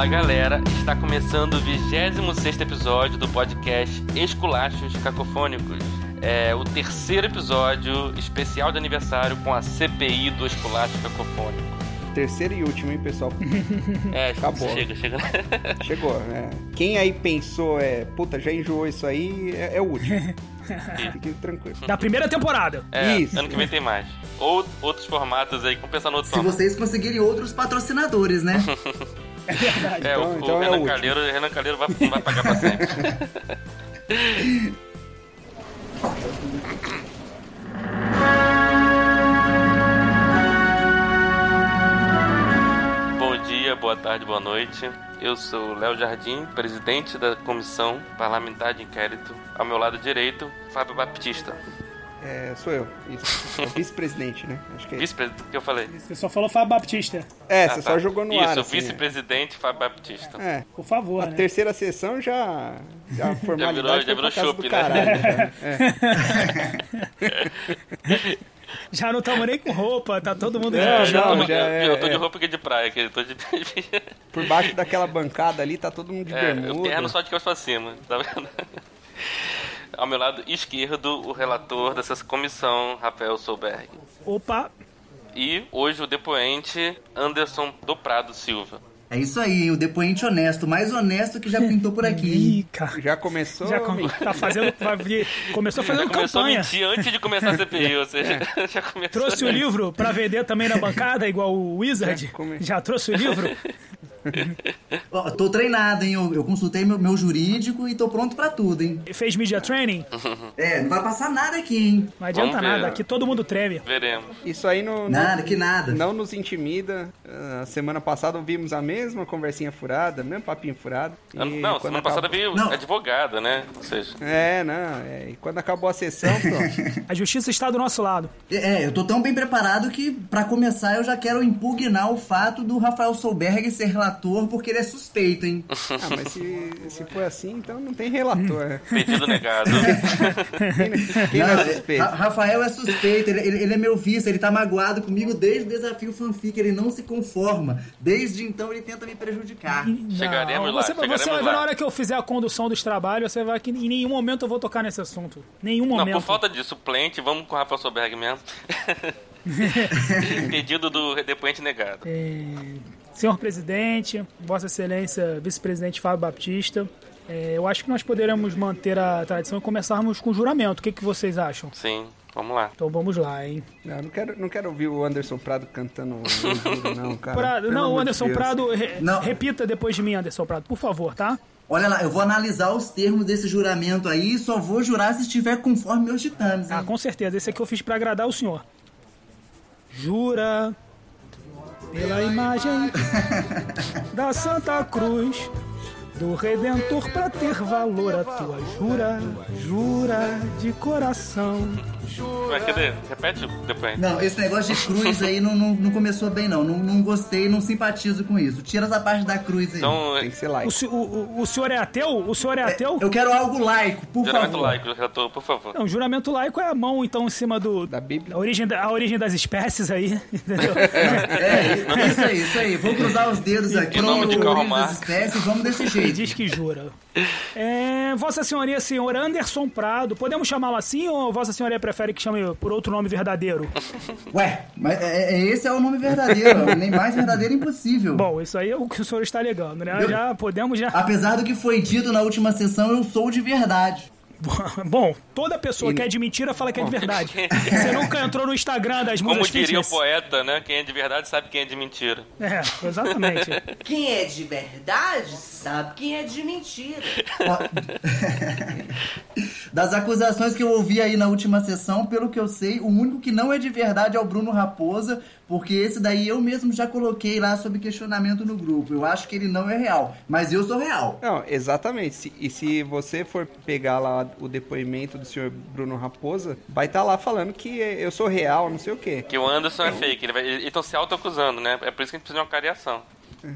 Fala galera, está começando o 26 episódio do podcast Esculachos Cacofônicos. É o terceiro episódio especial de aniversário com a CPI do Esculacho Cacofônico. Terceiro e último, hein, pessoal? É, Acabou. chega, chega. Chegou, né? Quem aí pensou, é, puta, já enjoou isso aí, é, é o último. Fique tranquilo. Da primeira temporada. É, Isso. ano que vem tem mais. Ou outros formatos aí, vamos pensar no outro Se formato. vocês conseguirem outros patrocinadores, né? É verdade. É, o, Então- o então é o Renan último. Calheiro, o Renan Calheiro vai, vai pagar pra sempre. Bom dia, boa tarde, boa noite. Eu sou Léo Jardim, presidente da Comissão Parlamentar de Inquérito. Ao meu lado direito, Fábio Baptista. É, sou eu, isso. É vice-presidente, né? Acho que é isso. Vice-presidente, que eu falei? Você só falou Fábio Baptista. É, Ah, você tá. só jogou no Isso, ar. assim, vice-presidente Fábio Baptista. é. É. Por favor, A né? terceira sessão já. Já já virou casa chopp, do né? caralho. já. É. Já não estamos nem com roupa, tá todo mundo de É, pijama. não, já é, eu tô de é. roupa aqui de praia, que eu tô de. Por baixo daquela bancada ali, tá todo mundo de É, o bermuda. terno só de costas pra cima, tá vendo? Ao meu lado esquerdo, o relator dessa comissão, Rafael Solberg. Opa, E hoje o depoente, Anderson do Prado Silva. É isso aí, o depoente honesto, mais honesto que já pintou por aqui. Ih, cara. Já começou. Já com- tá fazendo. vai vir- começou Já fazendo começou a campanha. mentir antes de começar a CPI, ou seja, já começou. Trouxe o livro pra vender também na bancada, igual o Wizard. Já come- Já trouxe o livro? Ó, tô treinado, hein? Eu, eu consultei meu, meu jurídico e tô pronto pra tudo, hein? Fez media training? É, não vai passar nada aqui, hein? Não adianta Vamos ver. nada, aqui todo mundo treme. Veremos. Isso aí não. não- Nada, que nada. Não nos intimida. Ah, semana passada ouvimos a mesma conversinha furada, mesmo papinho furado. E Não, quando semana acabou- passada veio Não. advogada, né? Ou seja, É, não. é, E quando acabou a sessão, pronto. A justiça está do nosso lado. É, eu tô tão bem preparado que, pra começar, eu já quero impugnar o fato do Rafael Solberg ser relator, porque ele é suspeito, hein? ah, mas se, se for assim, então não tem relator. pedido negado. Quem, quem não Não, é suspeito? Ra- Rafael é suspeito, ele, ele- ele é meu vice, ele tá magoado comigo desde o desafio fanfic, ele não se conforma. Desde então ele tenta me prejudicar. Chegaremos Não, lá, você, chegaremos você vai ver lá. na hora que eu fizer a condução dos trabalhos, você vai que em nenhum momento eu vou tocar nesse assunto. Nenhum Não, momento. por falta de suplente, vamos com o Rafael Soberg mesmo. Pedido do depoente negado. É, senhor presidente, Vossa Excelência, vice-presidente Fábio Baptista, é, eu acho que nós poderemos manter a tradição e começarmos com o juramento. O que, que vocês acham? Sim, vamos lá. Então vamos lá, hein? Não, não quero, não quero ouvir o Anderson Prado cantando. Não, juro, não, cara. Prado, não, Anderson Deus. Prado, re- Não. repita depois de mim, Anderson Prado, por favor, tá? Olha lá, eu vou analisar os termos desse juramento aí e só vou jurar se estiver conforme meus ditames, hein? Ah, com certeza. Esse aqui eu fiz pra agradar o senhor. Jura pela imagem da Santa Cruz do Redentor pra ter valor a tua jura, jura de coração. Mas cadê? Repete o depoente. Não, esse negócio de cruz aí não, não, não começou bem, não. não. Não gostei, não simpatizo com isso. Tira essa parte da cruz aí. Então, Tem que ser O, like. se- o- o- o senhor é ateu? O senhor é ateu? Eu quero algo laico, por juramento favor. laico, relator, por favor. Não, juramento laico é a mão, então, em cima do. Da Bíblia. A origem, da- a origem das espécies aí, entendeu? É, isso aí, isso aí. Vou cruzar os dedos aqui Em nome de Karl Marx. espécies vamos desse Ele jeito. diz que jura. É, Vossa Senhoria, senhor Anderson Prado. Podemos chamá-lo assim ou Vossa Senhoria prefere que chame por outro nome verdadeiro? Ué, mas é, é- esse é o nome verdadeiro. nem mais verdadeiro impossível. Bom, isso aí é o que o senhor está alegando, né? Eu- Já podemos já. Apesar do que foi dito na última sessão, eu sou de verdade. Bom, toda pessoa que é de mentira fala que é de verdade. Você nunca entrou no Instagram das Como musas diria o fitness? poeta, né? Quem é de verdade sabe quem é de mentira. É, exatamente. Quem é de verdade sabe quem é de mentira. Das acusações que eu ouvi aí na última sessão, pelo que eu sei, o único que não é de verdade é o Bruno Raposa, porque esse daí eu mesmo já coloquei lá sob questionamento no grupo. Eu acho que ele não é real, mas eu sou real. Não, exatamente. E se você for pegar lá o depoimento do senhor Bruno Raposa, vai estar lá falando que eu sou real, não sei o quê. Que o Anderson é fake, ele vai, eles estão se auto-acusando, né? É por isso que a gente precisa de uma cariação.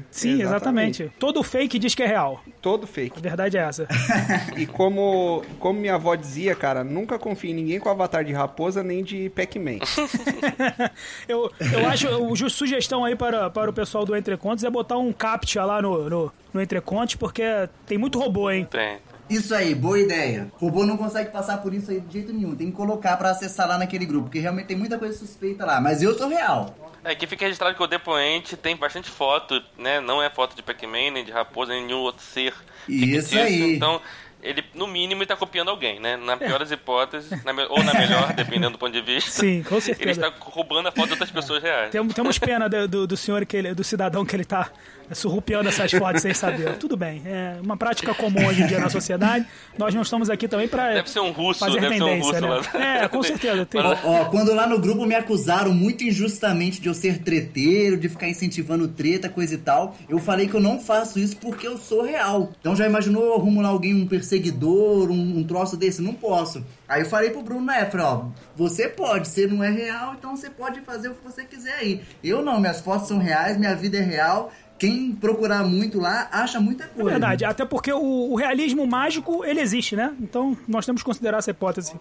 Sim, exatamente. Todo fake diz que é real. Todo A fake. verdade é essa. E como, como minha avó dizia, cara, nunca confie em ninguém com avatar de raposa nem de Pac-Man. Eu, eu acho, ju- sugestão aí para, para o pessoal do Entre Contos é botar um captcha lá no, no, no Entre Contos, porque tem muito robô, hein? Tem. Isso aí, boa ideia. O robô não consegue passar por isso aí de jeito nenhum. Tem que colocar pra acessar lá naquele grupo, porque realmente tem muita coisa suspeita lá. Mas eu sou real. É, aqui fica registrado que o depoente tem bastante foto, né? Não é foto de Pac-Man, nem de raposa, nem nenhum outro ser Isso aí. Então, ele, no mínimo, ele tá copiando alguém, né? Na pior das hipóteses, na me- ou na melhor, dependendo do ponto de vista. Sim, com Ele certeza. está roubando a foto de outras pessoas reais. Tem- Temos pena do, do, do senhor, que ele, do cidadão que ele tá surrupiando essas fotos sem saber. Tudo bem, é uma prática comum hoje em dia na sociedade. Nós não estamos aqui também para Deve ser um russo, fazer deve ser um tendência, russo né? É, com certeza. Tem- Mas- Ó, quando lá no grupo me acusaram muito injustamente de eu ser treteiro, de ficar incentivando treta, coisa e tal, eu falei que eu não faço isso porque eu sou real. Então já imaginou eu arrumo lá alguém, um perseguidor, um, um troço desse? Não posso. Aí eu falei pro Bruno na época, ó, você pode, você não é real, então você pode fazer o que você quiser aí. Eu não, minhas fotos são reais, minha vida é real. Quem procurar muito lá, acha muita É coisa. verdade, até porque o, o realismo mágico, ele existe, né? Então nós temos que considerar essa hipótese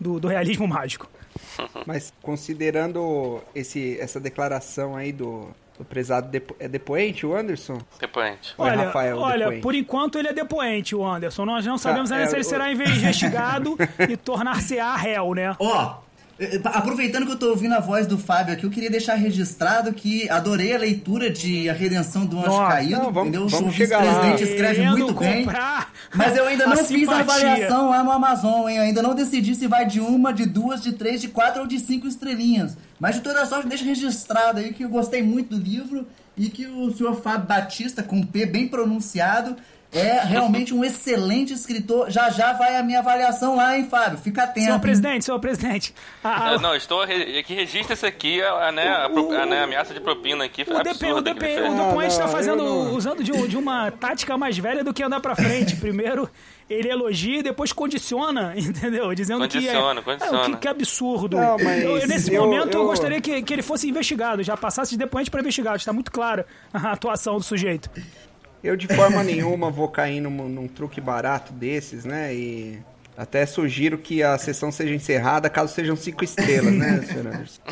do, do realismo mágico. Mas considerando esse, essa declaração aí do, do prezado depo, é depoente, o Anderson? Depoente. Ou é Olha, Rafael olha depoente? por enquanto ele é depoente, o Anderson. Nós não sabemos Ah, ainda é, se ele o- será investigado e tornar-se-á réu, né? Ó, eh, aproveitando que eu tô ouvindo a voz do Fábio aqui, eu queria deixar registrado que adorei a leitura de A Redenção do Anjo Nossa, Caído, não, vamos- entendeu? vamos o vice-presidente escreve Querendo muito bem. Mas eu ainda não a fiz a avaliação lá no Amazon, hein? Eu ainda não decidi se vai de uma, de duas, de três, de quatro ou de cinco estrelinhas. Mas de toda sorte, deixa registrado aí que eu gostei muito do livro e que o senhor Fábio Batista, com P bem pronunciado, é realmente um excelente escritor. Já já vai a minha avaliação lá, hein, Fábio? Fica atento. Senhor presidente, senhor presidente. a- a- É, não, estou. re- Aqui registra isso aqui, a, né, a, pro- a, né, a ameaça de propina aqui. O, DP, o, que DP, o depoente está fazendo, usando de, de uma tática mais velha do que andar pra frente. Primeiro ele elogia e depois condiciona, entendeu? Dizendo Condiciona, que é, condiciona. É, que, que absurdo. Não, mas Eu- nesse eu- momento eu, eu- gostaria que, que ele fosse investigado, já passasse de depoente para investigado. Está muito clara a atuação do sujeito. Eu de forma nenhuma vou cair num, num truque barato desses, né? E até sugiro que a sessão seja encerrada caso sejam cinco estrelas, né, senhor Anderson?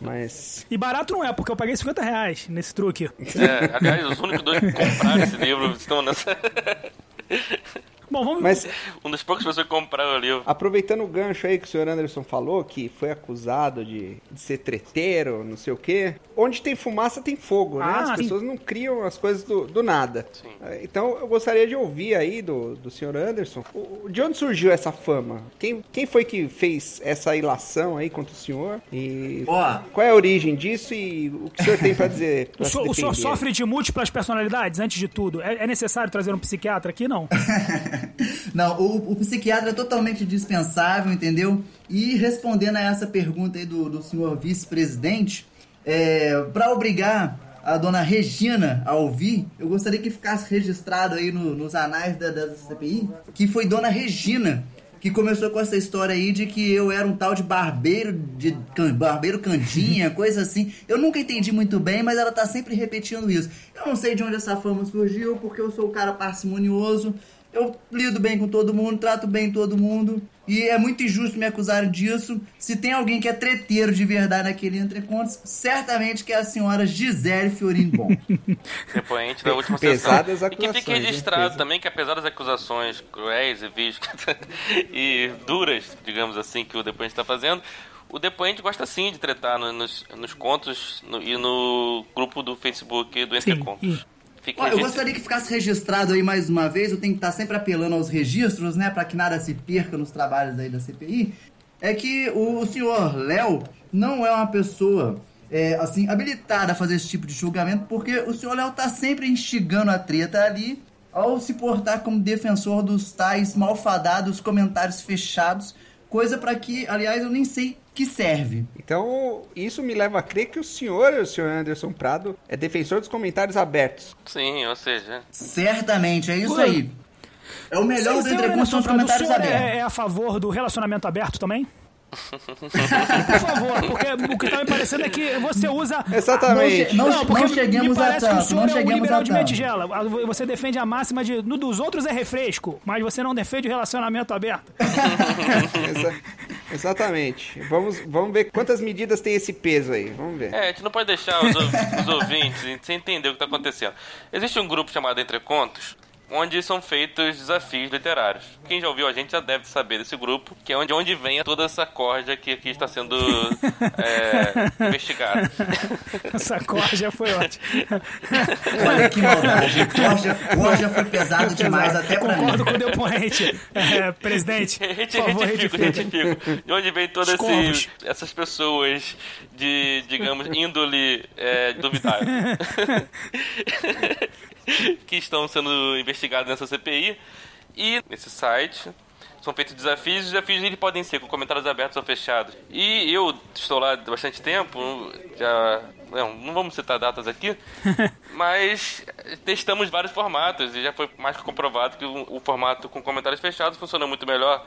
Mas. E barato não é, porque eu paguei 50 reais nesse truque. É, aliás, os únicos dois que compraram esse livro estão nessa. Bom, vamos. Mas Um das poucas pessoas que compraram o livro. aproveitando o gancho aí que o senhor Anderson falou, que foi acusado de, de ser treteiro, não sei o quê. Onde tem fumaça tem fogo, né? Ah, As sim. pessoas não criam as coisas do, do nada. Sim. É, Então eu gostaria de ouvir aí do, do senhor Anderson. o- De onde surgiu essa fama? Quem, quem foi que fez essa ilação aí contra o senhor? E Ó. qual é a origem disso e o que o senhor tem pra dizer? O Pra se senhor, o senhor sofre de múltiplas personalidades, antes de tudo. É, é necessário trazer um psiquiatra aqui? Não. Não, o, o psiquiatra é totalmente dispensável, entendeu? E respondendo a essa pergunta aí do, do senhor vice-presidente, é, para obrigar a dona Regina a ouvir, eu gostaria que ficasse registrado aí no- nos anais da, da CPI que foi dona Regina que começou com essa história aí de que eu era um tal de barbeiro, de can- barbeiro cantinha, coisa assim. Eu nunca entendi muito bem, mas ela tá sempre repetindo isso. Eu não sei de onde essa fama surgiu, porque eu sou o cara parcimonioso, eu lido bem com todo mundo, trato bem todo mundo. E é muito injusto me acusarem disso. Se tem alguém que é treteiro de verdade naquele Entrecontos, certamente que é a senhora Gisele Fiorino Bom. Depoente da última Pesadas sessão. E que fique registrado Pesa- também que apesar das acusações cruéis e vis e duras, digamos assim, que o depoente está fazendo, o depoente gosta sim de tretar no- nos, nos contos no- e no grupo do Facebook do Entre Sim, Contos. Ó, eu gostaria que ficasse registrado aí mais uma vez, eu tenho que estar sempre apelando aos registros, né, para que nada se perca nos trabalhos aí da CPI, é que o senhor Léo não é uma pessoa é, assim habilitada a fazer esse tipo de julgamento, porque o senhor Léo tá sempre instigando a treta ali ao se portar como defensor dos tais malfadados comentários fechados, coisa para que, aliás, eu nem sei que serve. Então, isso me leva a crer que o senhor, o senhor Anderson Prado, é defensor dos comentários abertos. Sim, ou seja, Certamente, é isso Ué. aí. É o melhor Sim, do senhor Entrecontos são os Anderson Prado, comentários o senhor abertos. é, é a favor do relacionamento aberto também? Por favor, porque o que tá me parecendo é que você usa. Exatamente. Não, não, porque não cheguemos me a parece que o tanto, senhor não é um liberal de tanto. metigela. Você defende a máxima de no dos outros é refresco, mas você não defende o relacionamento aberto. Exa- exatamente. Vamos, vamos ver quantas medidas tem esse peso aí. Vamos ver. É, a gente não pode deixar os, os ouvintes sem entender o que está acontecendo. Existe um grupo chamado Entre Contos, onde são feitos desafios literários. Quem já ouviu a gente já deve saber desse grupo, que é onde, onde vem toda essa corja que aqui está sendo é, investigada. Essa corja foi ótima. Olha que maldade. Borja, Borja foi pesado demais até pra mim. Concordo com o depoente. É, presidente, Reti- por favor, Retifico, retifico. De onde vem todas essas pessoas de, digamos, índole é, duvidável. que estão sendo investigadas nessa CPI. E nesse site são feitos desafios. Os desafios eles podem ser com comentários abertos ou fechados. E eu estou lá há bastante tempo, já. Não, não vamos citar datas aqui, mas testamos vários formatos e já foi mais que comprovado que o, o formato com comentários fechados funciona muito melhor.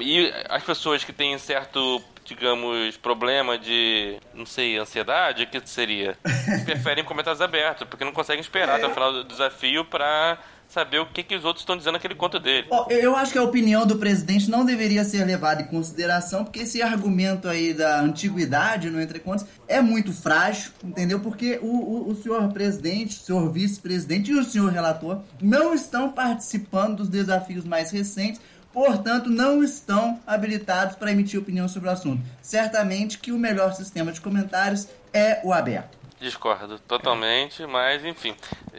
E as pessoas que têm certo, digamos, problema de, não sei, ansiedade, o que seria? Preferem comentários abertos, porque não conseguem esperar até o final do desafio pra saber o que, que os outros estão dizendo naquele conto dele. Ó, Eu acho que a opinião do presidente não deveria ser levada em consideração, porque esse argumento aí da antiguidade no Entre Contos é muito frágil, entendeu? Porque o, o, o senhor presidente, o senhor vice-presidente e o senhor relator não estão participando dos desafios mais recentes, portanto, não estão habilitados para emitir opinião sobre o assunto. Certamente que o melhor sistema de comentários é o aberto. Discordo totalmente, mas enfim.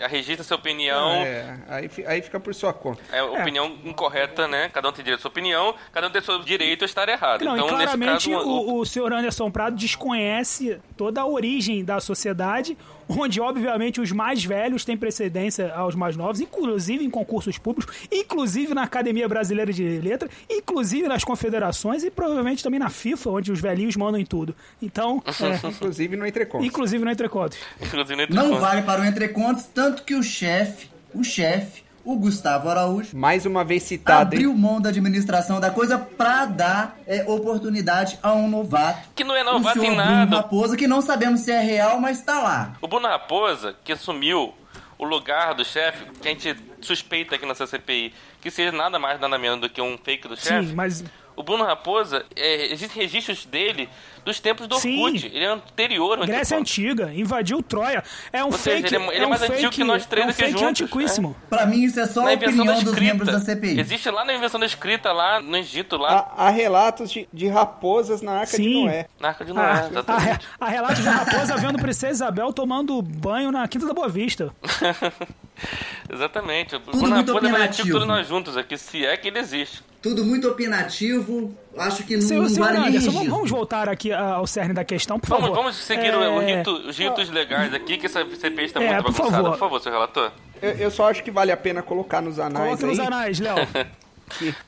Registra sua opinião. É, aí, aí fica por sua conta. É opinião incorreta, né? Cada um tem direito à sua opinião, cada um tem seu direito a estar errado. Não, então, e claramente nesse caso, o, o senhor Anderson Prado desconhece toda a origem da sociedade, onde, obviamente, os mais velhos têm precedência aos mais novos, inclusive em concursos públicos, inclusive na Academia Brasileira de Letras, inclusive nas confederações e provavelmente também na FIFA, onde os velhinhos mandam em tudo. Então, é, Inclusive no Entrecontos. inclusive no Entrecotos. inclusive, entre Não vale para o Entrecontos, tanto que o chefe, o chefe, o Gustavo Araújo, Mais uma vez citado, hein? abriu mão da administração da coisa pra dar é, oportunidade a um novato. Que não é novato em Bruno nada. Raposa, que não sabemos se é real, mas tá lá. O Bruno Raposa, que assumiu o lugar do chefe, que a gente suspeita aqui nessa CPI, que seja nada mais nada menos do que um fake do chefe. Sim, mas O Bruno Raposa, é, existem registros dele dos tempos do Sim. Orkut. Ele é anterior Grécia. Antiga, invadiu Troia. É um Ou seja, fake. ele é- ele é um mais antigo fake, que nós três é um aqui fake juntos, antiquíssimo. Pra mim, isso é só Na a da opinião dos membros da escrita. CPI. Existe lá na invenção da escrita, lá no Egito, lá Há, há relatos de, de raposas na Arca de Sim. Noé. na Arca de Noé, Ah, exatamente. a, a relato de raposa vendo Princesa Isabel tomando banho na Quinta da Boa Vista. Exatamente. O Tudo muito é que opinativo. todos nós juntos aqui, se é que ele existe. Tudo muito opinativo. Acho que não, Senhor, não senhor vale nem Anderson, vamos, vamos voltar aqui ao cerne da questão, por Vamos, favor. vamos seguir o- o É, rito- os ritos legais aqui, que essa CPI está É, muito por bagunçada. favor. Por favor, seu relator. Eu, eu só acho que vale a pena colocar nos anais nos aí anais, Léo.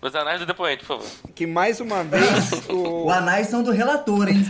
Os anais do depoente, por favor. que mais uma vez o, O anais são do relator, hein?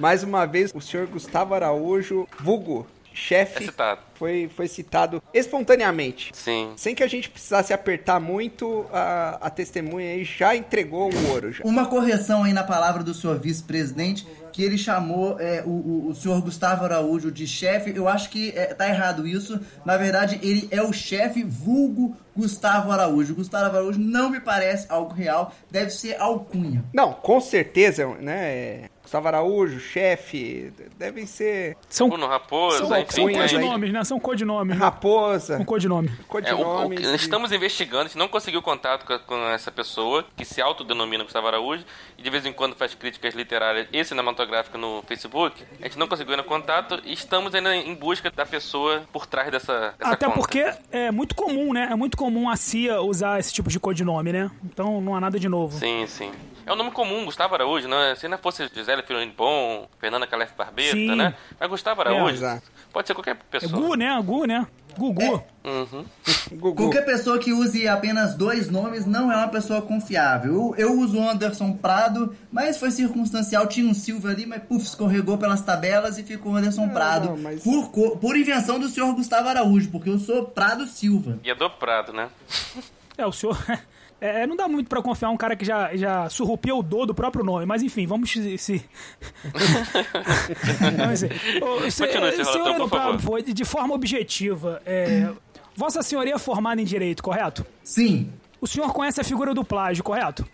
mais uma vez o senhor Gustavo Araújo, vulgo É chefe, citado. foi, foi citado espontaneamente. Sim. Sem que a gente precisasse apertar muito, a, a testemunha aí já entregou o ouro. Já. Uma correção aí na palavra do senhor vice-presidente, que ele chamou é, o, o, o senhor Gustavo Araújo de chefe. Eu acho que é, tá errado isso. Na verdade, ele é o chefe vulgo Gustavo Araújo. Gustavo Araújo não me parece algo real, deve ser alcunha. Não, com certeza, né? Gustavo Araújo, chefe, devem ser São, Bruno Raposa, são, enfim. são codinomes, né? São codinomes. Raposa, Um codinome. É, o- o- estamos investigando, a gente não conseguiu contato com, com essa pessoa que se autodenomina Gustavo Araújo e de vez em quando faz críticas literárias e cinematográficas no Facebook. A gente não conseguiu ainda contato e estamos ainda em busca da pessoa por trás dessa, dessa Até conta. porque é muito comum, né? É muito comum a CIA usar esse tipo de codinome, né? Então não há nada de novo. Sim, sim. É um nome comum, Gustavo Araújo, né? Se não fosse Gisele Fironi Bom, Fernanda Calef Barbeta, Sim. né? Mas Gustavo Araújo exato. pode ser qualquer É pessoa. Gu, né? Gu, né? Gugu. Uhum. Gugu. Qualquer pessoa que use apenas dois nomes não é uma pessoa confiável. Eu, eu uso o Anderson Prado, mas foi circunstancial. Tinha um Silva ali, mas puf, escorregou pelas tabelas e ficou Anderson Prado. não, mas- Por, por invenção do senhor Gustavo Araújo, porque eu sou Prado Silva. E é do Prado, né? É, o senhor. É, não dá muito pra confiar um cara que já, já surrupiou o do do próprio nome, mas enfim, vamos se. se... vamos se- Continue, senhor senhor relator, favor. de forma objetiva, é, Vossa Senhoria é formada em Direito, correto? Sim. O senhor conhece a figura do plágio, correto?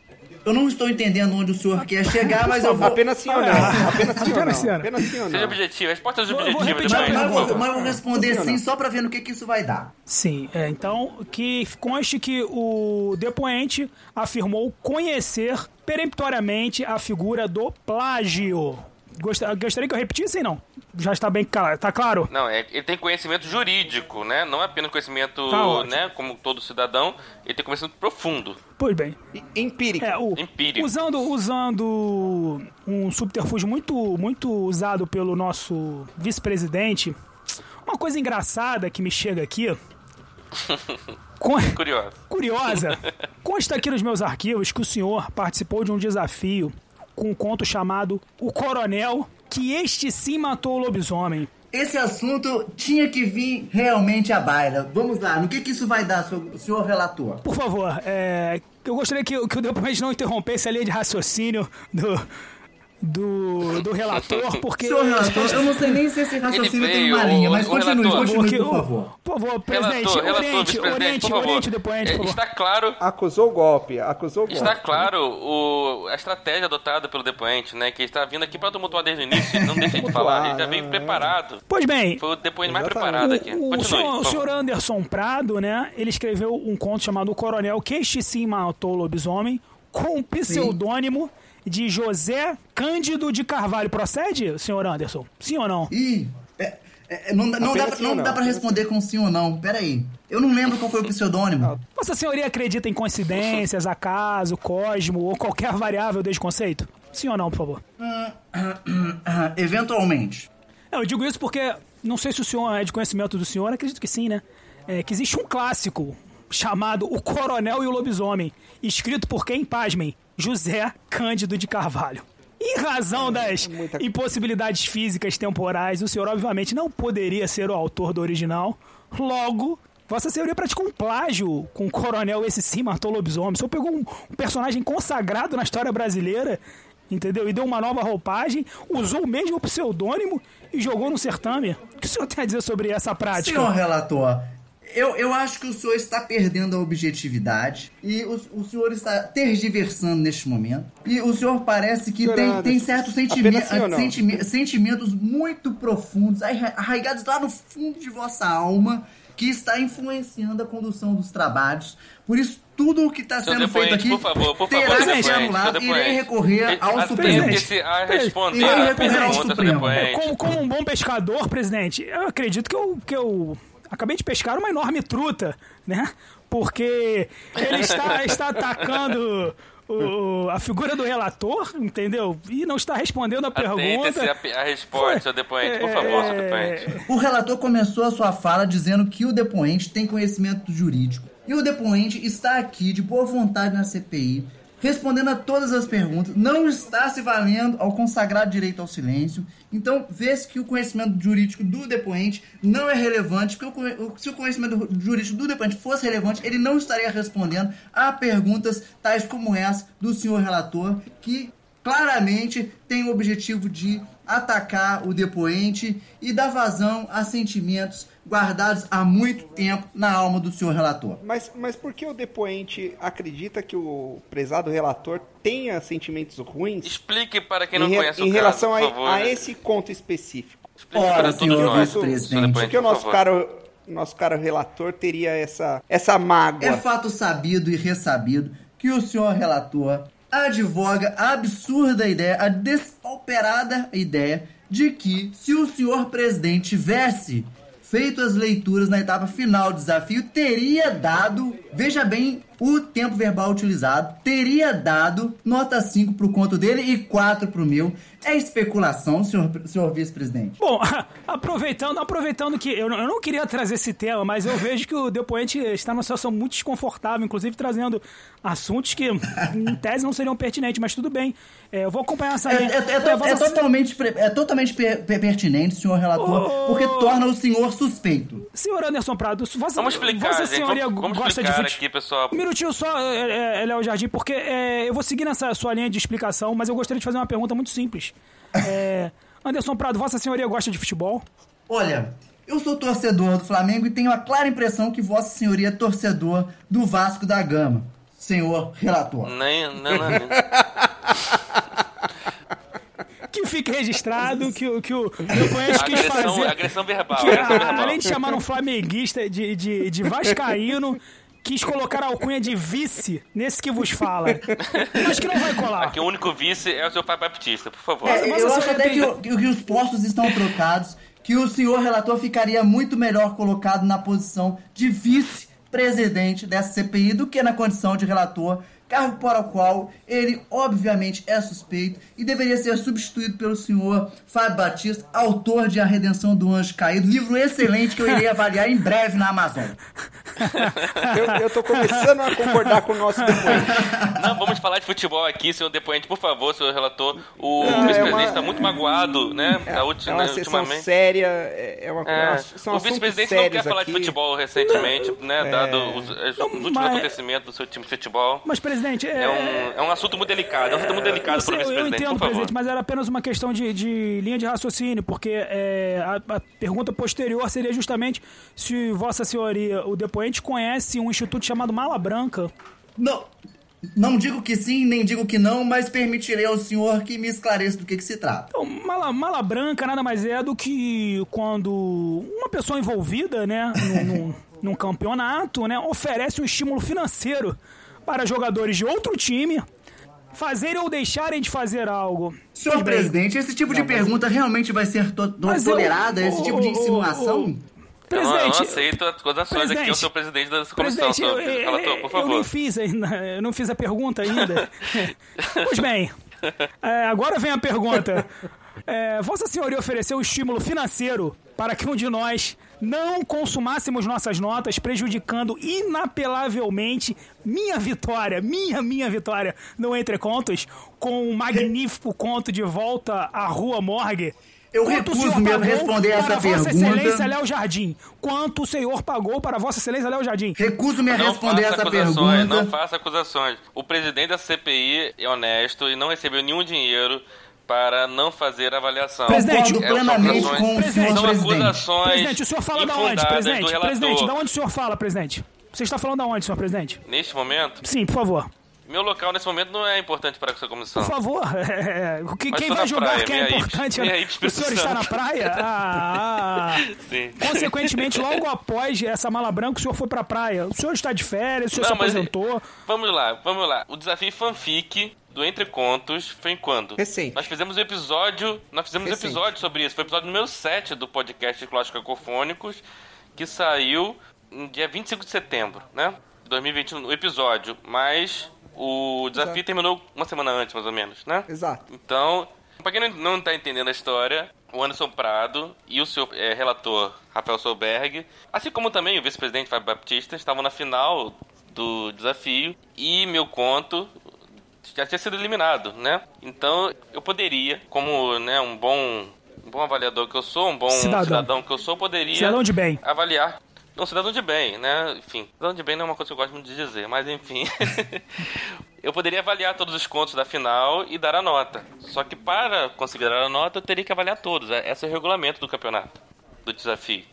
Eu não estou entendendo onde o senhor quer chegar, mas eu vou. Apenas sim ou não. Apenas sim ou Apenas sim ou não. Apenas Seja objetivo, resposta Vou- vou objetiva repetir depois. a Mas eu vou, responder Sim só pra ver no que, que isso vai dar. Sim, é, então que conste que o depoente afirmou conhecer peremptoriamente a figura do plágio. Gosta- Gostaria que eu repetisse não? Já está bem claro, tá claro? Não, é, ele tem conhecimento jurídico, né? Não é apenas conhecimento, Tá né? Como todo cidadão, ele tem conhecimento profundo. Pois bem. Empírico. É, o, Empírico. usando, usando um subterfúgio muito, muito usado pelo nosso vice-presidente, uma coisa engraçada que me chega aqui. com- Curioso. curiosa. Consta aqui nos meus arquivos que o senhor participou de um desafio com um conto chamado O Coronel, que este sim matou o lobisomem. Esse assunto tinha que vir realmente à baila. Vamos lá, no que, que isso vai dar, senhor, senhor relator? Por favor, é, eu gostaria que, que o depoente não interrompesse a linha de raciocínio do, do, do relator, porque. Senhor relator, eu não sei nem se esse raciocínio tem uma linha, mas continue, relator. continue, porque por favor. Por favor, presidente, Relator, relator, oriente, vice-presidente, oriente, por favor. oriente o depoente, por favor. Está claro Acusou o golpe. Acusou o golpe. Está claro o, a estratégia adotada pelo depoente, né? Que ele está vindo aqui para tumultuar desde o início. Ele não deixa de falar, ele já veio né? preparado. Pois bem, Foi o depoente mais preparado aqui. O, o Continue. senhor, o senhor Anderson Prado, né? Ele escreveu um conto chamado O Coronel, que este sim matou o lobisomem, com o pseudônimo de José Cândido de Carvalho. Procede, senhor Anderson? Sim ou não? Ih, é- é- não, dá- não dá, sim não não? dá pra responder com sim ou não. Pera aí. Eu não lembro qual foi o pseudônimo. Vossa senhoria acredita em coincidências, acaso, cosmo ou qualquer variável desse conceito? Sim ou não, por favor? Eventualmente. Não, eu digo isso porque não sei se o senhor é de conhecimento do senhor, acredito que sim, né? É, que existe um clássico chamado O Coronel e o Lobisomem, escrito por quem, pasmem? José Cândido de Carvalho. Em razão das impossibilidades físicas temporais, o senhor obviamente não poderia ser o autor do original. Logo, Vossa Senhoria praticou um plágio com o coronel esse sim matou lobisomem. O senhor pegou um, um personagem consagrado na história brasileira, entendeu? E deu uma nova roupagem, usou o mesmo pseudônimo e jogou no certame. O que o senhor tem a dizer sobre essa prática? Senhor relator, eu, eu acho que o senhor está perdendo a objetividade e o, o senhor está tergiversando neste momento. E o senhor parece que tem, tem certos sentime- sentime- sentimentos muito profundos, arra- arraigados lá no fundo de vossa alma, que está influenciando a condução dos trabalhos. Por isso, tudo o que está sendo feito aqui por favor, por terá favor, que ser anulado. depoente. Irei recorrer ao Supremo. irei recorrer ao Supremo. Como, como um bom pescador, presidente, eu acredito que eu, que eu acabei de pescar uma enorme truta, né? Porque ele está, está atacando o- a figura do relator, entendeu? E não está respondendo a pergunta. a, pe- a resposta, seu depoente. Por favor, seu depoente. O relator começou a sua fala dizendo que o depoente tem conhecimento jurídico. E o depoente está aqui de boa vontade na CPI, respondendo a todas as perguntas, não está se valendo ao consagrado direito ao silêncio. Então, vê-se que o conhecimento jurídico do depoente não é relevante, porque o se o conhecimento jurídico do depoente fosse relevante, ele não estaria respondendo a perguntas tais como essa do senhor relator, que claramente tem o objetivo de atacar o depoente e dar vazão a sentimentos guardados há muito tempo na alma do senhor relator. Mas, mas por que o depoente acredita que o prezado relator tenha sentimentos ruins Explique para quem não em, conhece em o relação caso, a, por favor. a esse conto específico? Explique Ora, para todos senhor nós, vice-presidente. depoente, Porque o por nosso caro, nosso caro relator teria essa, essa mágoa. É fato sabido e ressabido que o senhor relator advoga a absurda ideia, a despauperada ideia de que se o senhor presidente tivesse feito as leituras na etapa final do desafio, teria dado, veja bem o tempo verbal utilizado, teria dado nota 5 pro conto dele e 4 pro meu. É especulação, senhor, senhor vice-presidente. Bom, aproveitando, aproveitando que eu não, eu não queria trazer esse tema, mas eu vejo que o depoente está numa situação muito desconfortável, inclusive trazendo assuntos que, em tese, não seriam pertinentes, mas tudo bem. É, eu vou acompanhar essa É, linha. é- é to- É, é totalmente, é totalmente per- per- pertinente, senhor relator, Ô, porque torna o senhor suspeito. Senhor Anderson Prado, vossa, Vamos explicar, vossa gente. senhoria Vamos, vamos gosta explicar de aqui, pessoal. Um minutinho, minutinho só, é, é, Léo Jardim, porque é, eu vou seguir nessa sua linha de explicação, mas eu gostaria de fazer uma pergunta muito simples. É, Anderson Prado, Vossa Senhoria gosta de futebol? Olha, eu sou torcedor do Flamengo e tenho a clara impressão que Vossa Senhoria é torcedor do Vasco da Gama. Senhor relator. Nem, não, não, nem. Que fique registrado que, o- que o depoente quis Agressão, fazer. agressão verbal. que, agressão a- verbal. além de chamar um flamenguista de, de, de vascaíno, quis colocar a alcunha de vice nesse que vos fala. Mas que não vai colar. Aqui o único vice é o seu pai Baptista, por favor. É, eu acho até que, o- que os postos estão trocados, que o senhor relator ficaria muito melhor colocado na posição de vice-presidente dessa CPI do que na condição de relator, cargo para o qual ele obviamente é suspeito e deveria ser substituído pelo senhor Fábio Batista, autor de A Redenção do Anjo Caído, livro excelente que eu irei avaliar em breve na Amazon. Eu, eu tô começando a concordar com o nosso depoente. Não, vamos falar de futebol aqui, senhor depoente, por favor, senhor relator. O Não, é vice-presidente uma- está muito magoado, né? na É última, uma sessão ultimamente. séria, é é uma, É, são o vice-presidente não quer sérios falar de aqui. futebol recentemente, né? Dado os, os Não, últimos mas- acontecimentos do seu time de futebol. Mas, presidente, é, É um, é um assunto muito delicado, é um assunto muito delicado eu, sei, para o eu vice-presidente, entendo, por favor. presidente, mas era apenas uma questão de, de linha de raciocínio, porque é, a, a pergunta posterior seria justamente se Vossa Senhoria, o depoente, conhece um instituto chamado Mala Branca. Não, não digo que sim, nem digo que não, mas permitirei ao senhor que me esclareça do que, que se trata. Então, mala, mala branca nada mais é do que quando uma pessoa envolvida, né, num, num- num campeonato, né, oferece um estímulo financeiro para jogadores de outro time fazerem ou deixarem de fazer algo. Senhor Pois bem, presidente, esse tipo de pergunta realmente vai ser to- Mas eu- tolerada? Esse o- tipo de insinuação? o- Eu não, eu não Presidente, aceito as acusações aqui, eu presidente, sou o presidente dessa comissão, Presidente, eu, senhor eu- relator, por eu favor. nem fiz ainda, eu não fiz a pergunta ainda. pois bem, é, agora vem a pergunta. É, Vossa Senhoria ofereceu estímulo financeiro para que um de nós não consumássemos nossas notas, prejudicando inapelavelmente minha vitória, minha, minha vitória no Entre Contos, com um magnífico conto de volta à Rua Morgue. Eu Quanto recuso mesmo pagou responder essa para Vossa pergunta. Excelência Léo Jardim. Quanto o senhor pagou para Vossa Excelência Léo Jardim? Recuso-me a Não responder faça essa acusações, pergunta. não faça acusações. O presidente da CPI é honesto e não recebeu nenhum dinheiro para não fazer avaliação. Presidente, É, plenamente com o Presidente, São presidente. acusações Presidente, o senhor fala da onde, presidente? Presidente, da onde o senhor fala, presidente? Você está falando da onde, senhor presidente? Neste momento, Sim, por favor. Meu local nesse momento não é importante para essa comissão. Por favor. É, o que- Mas quem vai na julgar praia, quem é importante? Ips- o senhor está na praia? Ah, ah. Sim. Consequentemente, logo após essa mala branca, o senhor foi pra praia. O senhor está de férias, o senhor Não, se mas- aposentou. Vamos lá, vamos lá. O desafio fanfic do Entre Contos foi em quando? Recente. Nós fizemos um episódio, nós fizemos um episódio sobre isso. Foi o episódio número 7 do podcast Clássicos Cacofônicos, que saiu no dia 25 de setembro, né? 2021, o episódio. Mas o desafio Exato. terminou uma semana antes, mais ou menos, né? Exato. Então, pra quem não, tá entendendo a história, o Anderson Prado e o seu eh, relator, Rafael Solberg, assim como também o vice-presidente Fábio Baptista, estavam na final do desafio e meu conto já tinha sido eliminado, né? Então, eu poderia, como né, um bom um bom avaliador que eu sou, um bom Cidadão. cidadão, que eu sou, poderia Cidadão de bem. avaliar. Não, cidadão de bem, né? Enfim, cidadão de bem não é uma coisa que eu gosto muito de dizer, mas enfim. eu poderia avaliar todos os contos da final e dar a nota. Só que para conseguir dar a nota, eu teria que avaliar todos. Esse é o regulamento do campeonato, do desafio.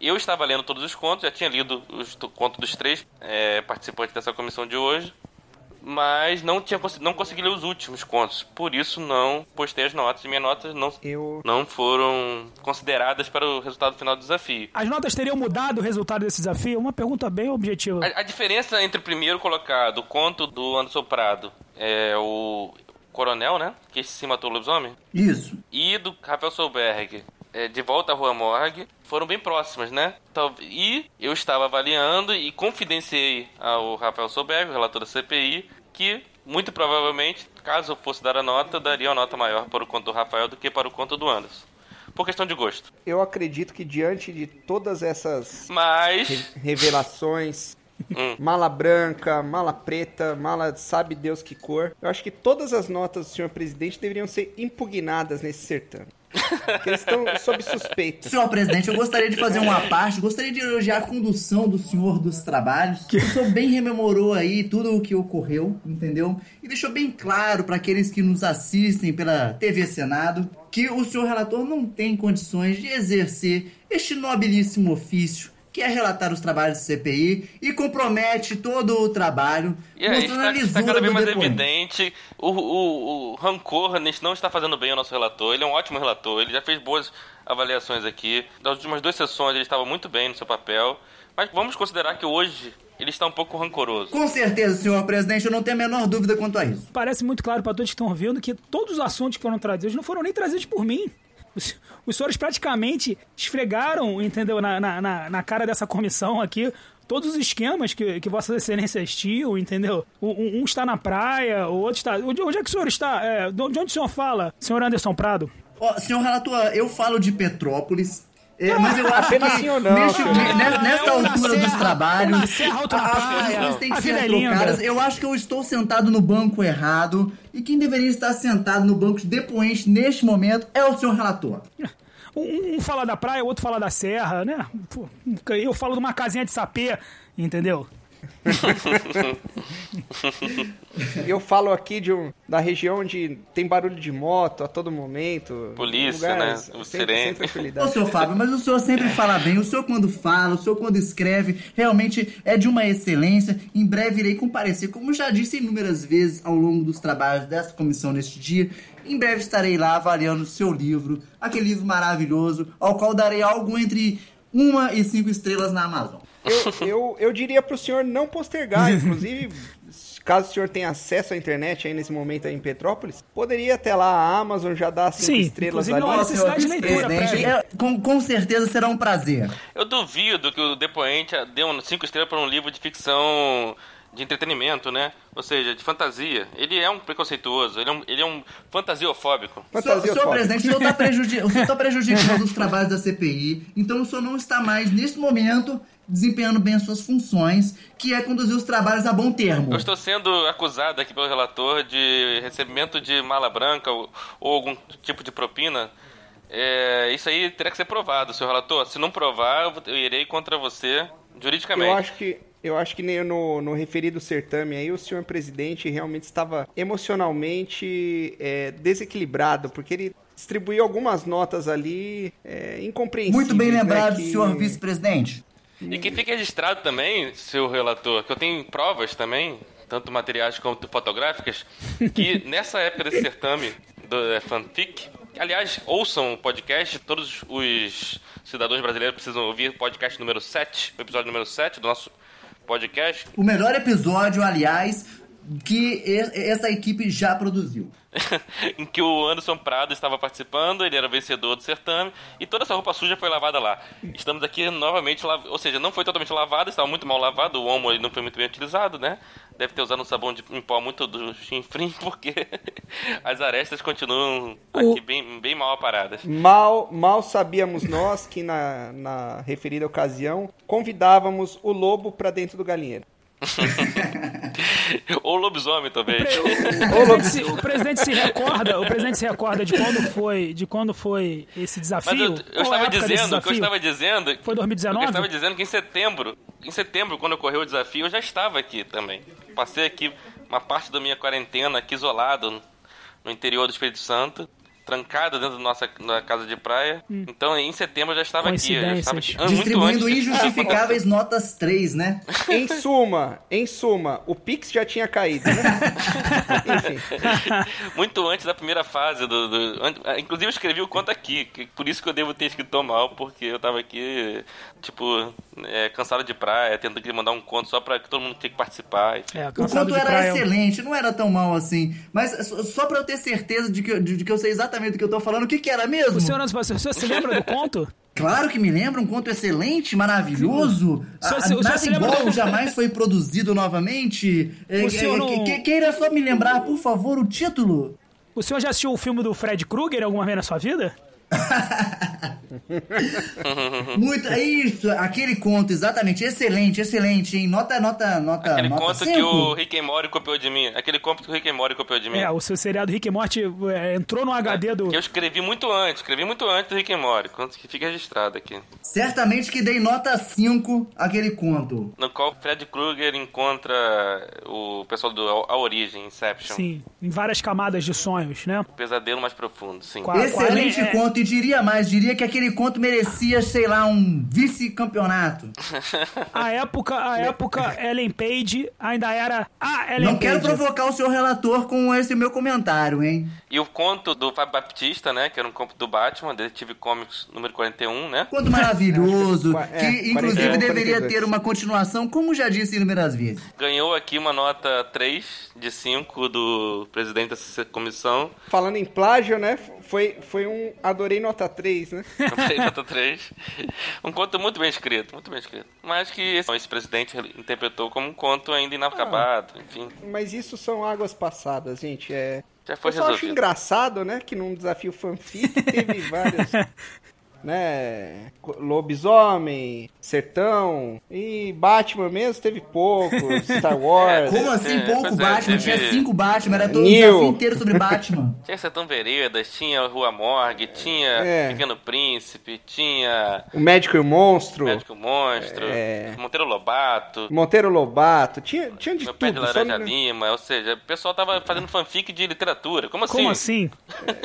Eu estava lendo todos os contos, já tinha lido os to- contos dos três eh, participantes dessa comissão de hoje, mas não, tinha, não consegui ler os últimos contos. Por isso não postei as notas. E minhas notas não, Eu. não foram consideradas para o resultado final do desafio. As notas teriam mudado o resultado desse desafio? Uma pergunta bem objetiva. A, a diferença entre o primeiro colocado, o conto do Anderson Prado, é o Coronel, né? Que se matou o lobisomem, Isso. e do Rafael Solberg, é, de volta à Rua Morgue, foram bem próximas, né? E eu estava avaliando e confidenciei ao Rafael Solberg, o relator da CPI, que muito provavelmente, caso eu fosse dar a nota, daria uma nota maior para o conto do Rafael do que para o conto do Anderson. Por questão de gosto. Eu acredito que diante de todas essas Mas. re- revelações, Hum. mala branca, mala preta, mala sabe Deus que cor, eu acho que todas as notas do senhor presidente deveriam ser impugnadas nesse certame. Porque eles estão sob suspeita. Senhor presidente, eu gostaria de fazer uma parte, gostaria de elogiar a condução do senhor dos trabalhos. O senhor bem rememorou aí tudo o que ocorreu, entendeu? E deixou bem claro para aqueles que nos assistem pela TV Senado que o senhor relator não tem condições de exercer este nobilíssimo ofício que é relatar os trabalhos do CPI e compromete todo o trabalho, E mostrando a está, está lisura cada vez mais depoimento. evidente. O, o, o rancor não está fazendo bem ao nosso relator. Ele é um ótimo relator. Ele já fez boas avaliações aqui. Das últimas duas sessões ele estava muito bem no seu papel. Mas vamos considerar que hoje ele está um pouco rancoroso. Com certeza, senhor presidente, eu não tenho a menor dúvida quanto a isso. Parece muito claro para todos que estão ouvindo que todos os assuntos que foram trazidos não foram nem trazidos por mim. Os, senhores praticamente esfregaram, entendeu, na, na, na, cara dessa comissão aqui, todos os esquemas que, que Vossas Excelências tinham, entendeu? Um, um está na praia, o outro está. Onde, onde é que o senhor está? É, de onde o senhor fala, senhor Anderson Prado? Ó, senhor relator, eu falo de Petrópolis. É, mas eu acho apenas que sim ou não, neste- nesta na altura serra, dos trabalhos, serra, a- as praia. funções têm que ser é trocadas. Eu acho que eu estou sentado no banco errado e quem deveria estar sentado no banco de depoente neste momento é o senhor relator. Um, um fala da praia, o outro fala da serra, né? Eu falo de uma casinha de sapê, entendeu? Eu falo aqui de um, da região onde tem barulho de moto a todo momento. Polícia, lugar né? O sem, sirene. Ô, senhor Fábio, mas o senhor sempre fala bem, o senhor quando fala, o senhor quando escreve, realmente é de uma excelência. Em breve irei comparecer, como já disse inúmeras vezes ao longo dos trabalhos desta comissão neste dia. Em breve estarei lá avaliando o seu livro, aquele livro maravilhoso, ao qual darei algo entre uma e cinco estrelas na Amazon. Eu, eu, eu diria pro senhor não postergar, inclusive, caso o senhor tenha acesso à internet aí nesse momento aí em Petrópolis, poderia até lá a Amazon já dar cinco Sim, estrelas ali. não há Ó, necessidade senhor de leitura é, com, com certeza será um prazer. Eu duvido que o depoente deu um cinco estrelas para um livro de ficção de entretenimento, né? Ou seja, de fantasia. Ele é um preconceituoso, ele é um, ele é um fantasiofóbico. Senhor, Fantasia senhor presidente, o senhor está prejudi o tá prejudicando os trabalhos da CPI, então o senhor não está mais, neste momento, desempenhando bem as suas funções, que é conduzir os trabalhos a bom termo. Eu estou sendo acusado aqui pelo relator de recebimento de mala branca ou, ou algum tipo de propina. É, isso aí terá que ser provado, senhor relator. Se não provar, eu, irei contra você juridicamente. Eu acho que eu acho que nem no, no referido certame aí o senhor presidente realmente estava emocionalmente é, desequilibrado, porque ele distribuiu algumas notas ali é, incompreensíveis. Muito bem né, lembrado, que- senhor vice-presidente. E que fique registrado também, seu relator, que eu tenho provas também, tanto materiais quanto fotográficas, que nessa época desse certame do é, fanfic, aliás, ouçam o podcast, todos os cidadãos brasileiros precisam ouvir o podcast número 7, o episódio número 7 do nosso podcast, O melhor episódio, aliás, que essa equipe já produziu. em que o Anderson Prado estava participando, ele era o vencedor do certame, e toda essa roupa suja foi lavada lá. Estamos aqui novamente, lav... ou seja, não foi totalmente lavado, estava muito mal lavado, o homo ele não foi muito bem utilizado, né? Deve ter usado um sabão de em pó muito do chinfrim, porque as arestas continuam aqui bem, bem mal aparadas. Mal, mal sabíamos nós que na, na referida ocasião convidávamos o lobo pra dentro do galinheiro. Ou lobisomem, talvez. O presidente, se, o presidente se recorda, o presidente se recorda de quando foi, de quando foi esse desafio? Mas eu, eu estava dizendo, o que eu estava dizendo. Foi 2019? Eu estava dizendo que em setembro, em setembro, quando ocorreu o desafio, eu já estava aqui também. Passei aqui uma parte da minha quarentena aqui isolado no interior do Espírito Santo, trancado dentro da nossa da casa de praia. Então, em setembro eu já estava aqui. Eu já estava aqui ah, Distribuindo injustificáveis notas 3, né? Em suma, em suma, o Pix já tinha caído, né? Enfim. muito antes da primeira fase do, do- an- inclusive eu escrevi o conto aqui que- por isso que eu devo ter escrito mal porque eu tava aqui tipo é, cansado de praia tentando que mandar um conto só pra que todo mundo tinha que participar. É, O conto era praia. excelente, não era tão mal assim. Mas só- pra eu ter certeza de que, de, de que eu sei exatamente do que eu tô falando, o que que era mesmo? O senhor, se lembra do conto? Claro que me lembra, um conto excelente, maravilhoso. Se- o senhor nada lembra igual do- jamais foi produzido novamente. É, O senhor é, não- que- Queira só me lembrar, por favor, o título? O senhor já assistiu o filme do Fred Krueger alguma vez na sua vida? Muito, é isso, aquele conto, exatamente, excelente, excelente, hein? Nota, nota, nota, Aquele nota conto cinco. que o Rick and Morty copiou de mim. Aquele conto que o Rick and Morty copiou de mim. É, o seu seriado Rick e Morty é, entrou no HD do. Que eu escrevi muito antes, escrevi muito antes do Rick and Morty, conto que fica registrado aqui. Certamente que dei nota 5 aquele conto. No qual Fred Krueger encontra o pessoal do A Origem, Inception. Sim, em várias camadas de sonhos, né? O pesadelo mais profundo, sim. Qua- Excelente é- conto, e diria mais, diria que aquele conto merecia, sei lá, um vice-campeonato. A época, a época Ellen Page ainda era a Ellen Não Page. quero provocar o seu relator com esse meu comentário, hein? E o conto do Fábio Baptista, né? Que era um conto do Batman, Detetive Comics número 41, né? Conto maravilhoso, Acho que- é, inclusive 41, deveria 42. ter uma continuação, como já disse inúmeras vezes. Ganhou aqui uma nota 3 de 5 do presidente dessa comissão. Falando em plágio, né? Foi, foi um. Adorei nota 3, né? Comprei nota 3. Um conto muito bem escrito, muito bem escrito. Mas que esse, esse presidente interpretou como um conto ainda inacabado, enfim. Mas isso são águas passadas, gente. É. Já foi Eu só acho resolvido. engraçado, né? Que num desafio fanfic teve vários. Né? Lobisomem, Sertão e Batman mesmo teve poucos. Star Wars. Como assim, É, pouco é, Batman? teve- Tinha cinco Batman, era todo o Neil. desafio inteiro sobre Batman. Tinha Sertão Veredas, tinha Rua Morgue, tinha É. Pequeno Príncipe, tinha O Médico e o Monstro. Médico Monstro, É. Monteiro Lobato, Monteiro Lobato. Tinha, tinha de Meu Pé de tudo. só Laranja Lima, ou seja, o pessoal tava fazendo fanfic de literatura. Como assim? Como assim?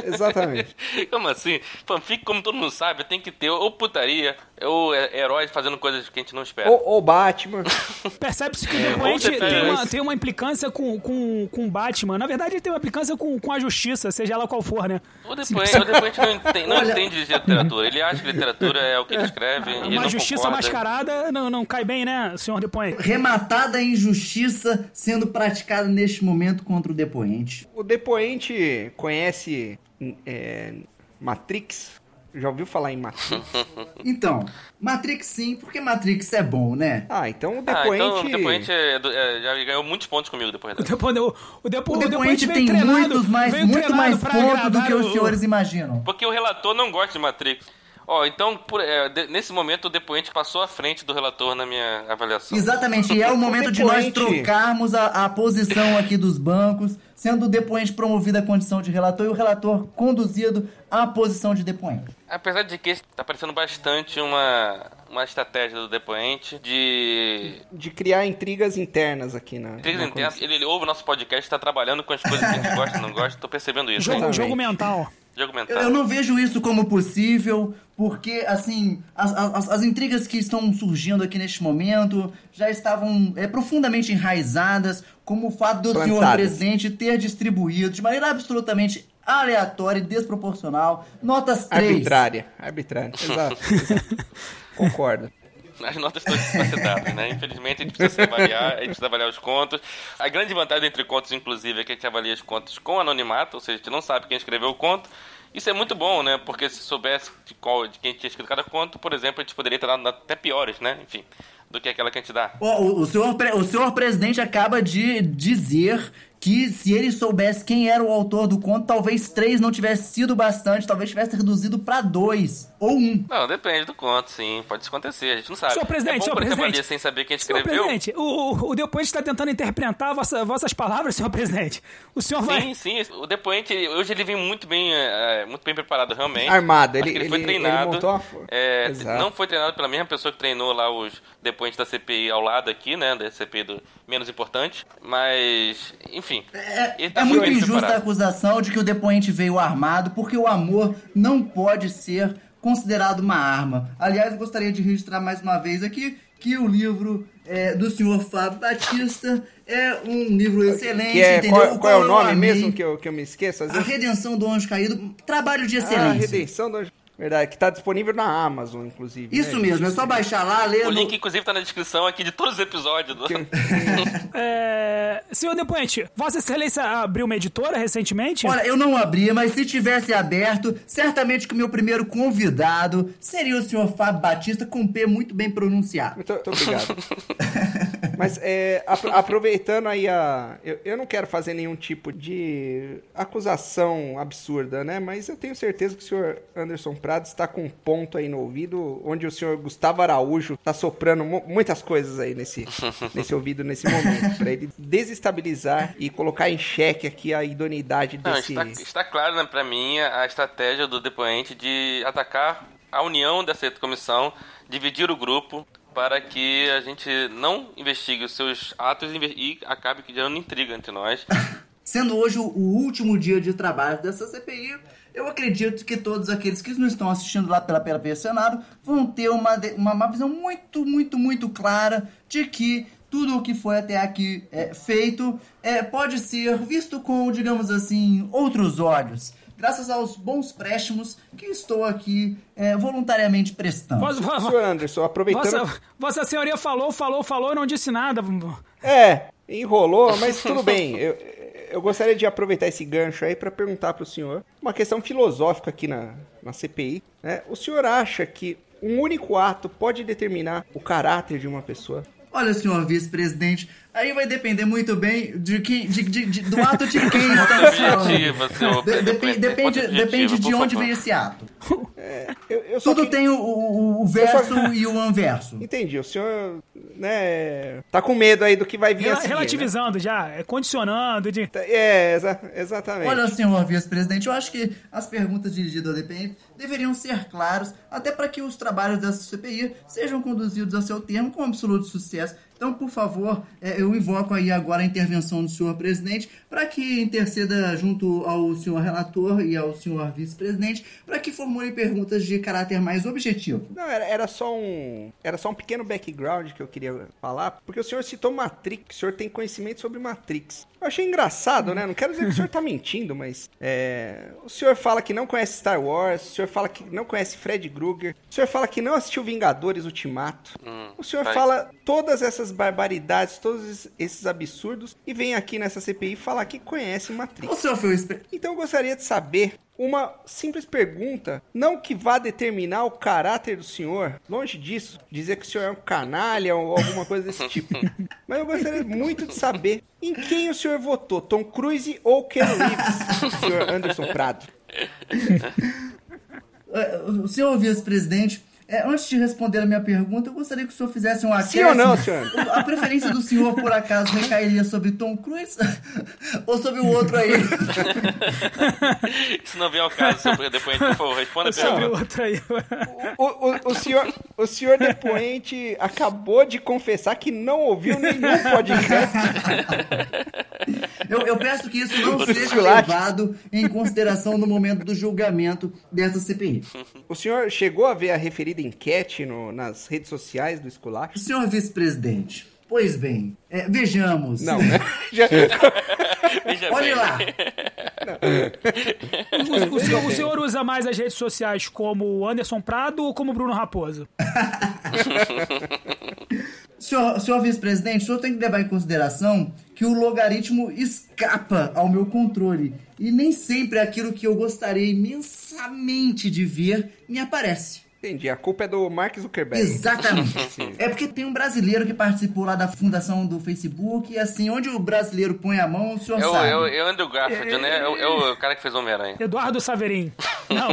Exatamente. Como assim? Fanfic, como todo mundo sabe, tem que ter ou putaria, ou é- heróis fazendo coisas que a gente não espera. ou, ou Batman. Percebe-se que o É, depoente você tem uma, tem uma implicância com, com, com o Batman. Na verdade, ele tem uma implicância com, com a justiça, seja ela qual for, né? O depoente, o depoente não, entende, não Olha- entende de literatura. Ele acha que literatura é o que ele escreve e ele Uma não justiça concorda. mascarada não, não cai bem, né, senhor depoente? Rematada a injustiça sendo praticada neste momento contra o depoente. O depoente conhece é, Matrix? Já ouviu falar em Matrix? Então, Matrix sim, porque Matrix é bom, né? Ah, então o Ah, depoente. então o depoente é é, já ganhou muitos pontos comigo depois O dessa. depoente, o, o depo, O o depoente tem treinado, muitos mais, muito mais pontos do que os o- senhores imaginam. Porque o relator não gosta de Matrix. Ó, então, por- é, de- nesse momento, o depoente passou à frente do relator na minha avaliação. Exatamente, e é o momento de nós depoente- trocarmos a, a posição aqui dos bancos, sendo o depoente promovido à condição de relator e o relator conduzido à posição de depoente. Apesar de que tá parecendo bastante uma, uma estratégia do depoente de. De criar intrigas internas aqui na. Intrigas na internas. Ele, ele ouve o nosso podcast, tá trabalhando com as coisas que a gente gosta e não gosta. Tô percebendo isso. Jogo, jogo mental. Jogo Eu, mental. eu não vejo isso como possível, porque, assim, as, as, as intrigas que estão surgindo aqui neste momento já estavam é, profundamente enraizadas, como o fato do senhor Plantadas. presidente ter distribuído de maneira absolutamente aleatória e desproporcional notas 3. Arbitrária. Arbitrária. Exato. exato. Concordo. As notas estão desfacetadas, né? Infelizmente a gente precisa se avaliar, a gente precisa avaliar os contos. A grande vantagem entre contos, inclusive, é que a gente avalia os contos com anonimato, ou seja, a gente não sabe quem escreveu o conto. Isso é muito bom, né? Porque se soubesse de, qual, de quem tinha escrito cada conto, por exemplo, a gente poderia ter dado até piores, né? Enfim, do que aquela que a gente dá. O, o senhor, o senhor presidente acaba de dizer que se ele soubesse quem era o autor do conto, talvez três não tivesse sido bastante, talvez tivesse reduzido pra dois ou um. Não, depende do conto, sim. Pode acontecer, a gente não sabe. Senhor presidente, é bom senhor a gente presidente. avalia sem saber quem Senhor escreveu. presidente, o, o, depoente está tentando interpretar vossa- vossas palavras, senhor presidente. O senhor vai. Sim, sim. O depoente, hoje ele vem muito bem, é, muito bem preparado, realmente. Armado, ele- ele foi ele- ele treinado. montou uma fo- é, Exato. não foi treinado pela mesma pessoa que treinou lá os depoentes da CPI ao lado aqui, né? Da CPI do menos importante. Mas, enfim. Ele tá É muito injusta a preparado. acusação de que o depoente veio armado, porque o amor não pode ser considerado uma arma. Aliás, eu gostaria de registrar mais uma vez aqui que o livro é, do senhor Fábio Batista é um livro excelente, Que é, entendeu? qual, qual é o nome mesmo que eu, que eu me esqueço? A. Redenção do Anjo Caído, trabalho de Ah, excelência. Redenção do... Verdade, que tá disponível na Amazon, inclusive. Isso né? mesmo, é só baixar lá, ler. O no- link, inclusive, tá na descrição aqui de todos os episódios. Do... É, senhor depoente, Vossa Excelência abriu uma editora recentemente? Olha, eu não abri, mas se tivesse aberto, certamente que o meu primeiro convidado seria o senhor Fábio Batista, com P muito bem pronunciado. Muito, muito obrigado. Mas é, apro- aproveitando aí a. Eu, eu não quero fazer nenhum tipo de acusação absurda, né? Mas eu tenho certeza que o senhor Anderson Prado está com um ponto aí no ouvido, onde o senhor Gustavo Araújo está soprando mu- muitas coisas aí nesse, nesse ouvido nesse momento, para ele desestabilizar e colocar em xeque aqui a idoneidade Não, desse. está, está claro né, pra mim a estratégia do depoente de atacar a união dessa comissão, dividir o grupo para que a gente não investigue os seus atos e acabe gerando intriga entre nós. Sendo hoje o último dia de trabalho dessa CPI, eu acredito que todos aqueles que não estão assistindo lá pela PLP Senado vão ter uma, uma, uma visão muito, muito, muito clara de que tudo o que foi até aqui é, feito é, pode ser visto com, digamos assim, outros olhos. Graças aos bons préstimos que estou aqui é, voluntariamente prestando. Vossa, vo- Senhor Anderson, aproveitando. vossa, vossa senhoria falou, falou, falou e não disse nada. É, enrolou, mas tudo bem. Eu, eu gostaria de aproveitar esse gancho aí para perguntar para o senhor uma questão filosófica aqui na, na CPI. Né? O senhor acha que um único ato pode determinar o caráter de uma pessoa? Olha, senhor vice-presidente, aí vai depender muito bem de quem, de- de- de- do ato de quem estamos falando. Senhor. De- depen- depende Objetivo, depende de onde favor. vem esse ato. Eu, eu só Tudo que- tem o, o- o verso e o anverso. Entendi, o senhor, né, tá com medo aí do que vai vir a Rela- seguir, né? relativizando já, é condicionando. De... É, exa- exatamente. Olha, senhor vice-presidente, eu acho que as perguntas dirigidas ao DPM deveriam ser claras, até para que os trabalhos dessa CPI sejam conduzidos a seu termo com absoluto sucesso. Então, por favor, é, eu invoco aí agora a intervenção do senhor presidente para que interceda junto ao senhor relator e ao senhor vice-presidente para que formule perguntas de caráter mais objetivo. Não, era, era só um. Era só um pequeno background que eu queria falar, porque o senhor citou Matrix, o senhor tem conhecimento sobre Matrix. Eu achei engraçado, né? Não quero dizer que o senhor tá mentindo, mas. é, o senhor fala que não conhece Star Wars, o senhor fala que não conhece Fred Krueger, o senhor fala que não assistiu Vingadores Ultimato. Hum, O senhor vai. fala todas essas barbaridades, todos esses- esses absurdos, e vem aqui nessa CPI falar que conhece Matrix. O senhor foi o espe- Então eu gostaria de saber uma simples pergunta, não que vá determinar o caráter do senhor, longe disso, dizer que o senhor é um canalha ou alguma coisa desse tipo. Mas eu gostaria muito de saber em quem o senhor votou, Tom Cruise ou Ken Reeves, senhor Anderson Prado. É, O senhor vice-presidente, é, antes de responder a minha pergunta, eu gostaria que o senhor fizesse um Sim acréscimo. ou não, senhor? A preferência do senhor, por acaso, recairia sobre Tom Cruise? Ou sobre o outro aí? Isso não vem ao caso, senhor depoente, por favor, responda a Sobre o pergunta. outro aí. O, o, o senhor, o senhor depoente acabou de confessar que não ouviu nenhum podcast. Eu, eu peço que isso não seja levado em consideração no momento do julgamento dessa CPI. O senhor chegou a ver a referida enquete no- nas redes sociais do Esculacho? Senhor vice-presidente, pois bem, é, vejamos. Não, né? Já- bem. lá, O, o senhor, o senhor usa mais as redes sociais como Anderson Prado ou como Bruno Raposo? senhor, senhor vice-presidente, o senhor tem que levar em consideração que o logaritmo escapa ao meu controle e nem sempre aquilo que eu gostaria imensamente de ver me aparece. Entendi, a culpa é do Mark Zuckerberg. Exatamente. É porque tem um brasileiro que participou lá da fundação do Facebook e assim, onde o brasileiro põe a mão, o senhor o, sabe. o, o Andrew Garfield, né? É o, é o cara que fez Homem-Aranha. Eduardo Saverin. Não.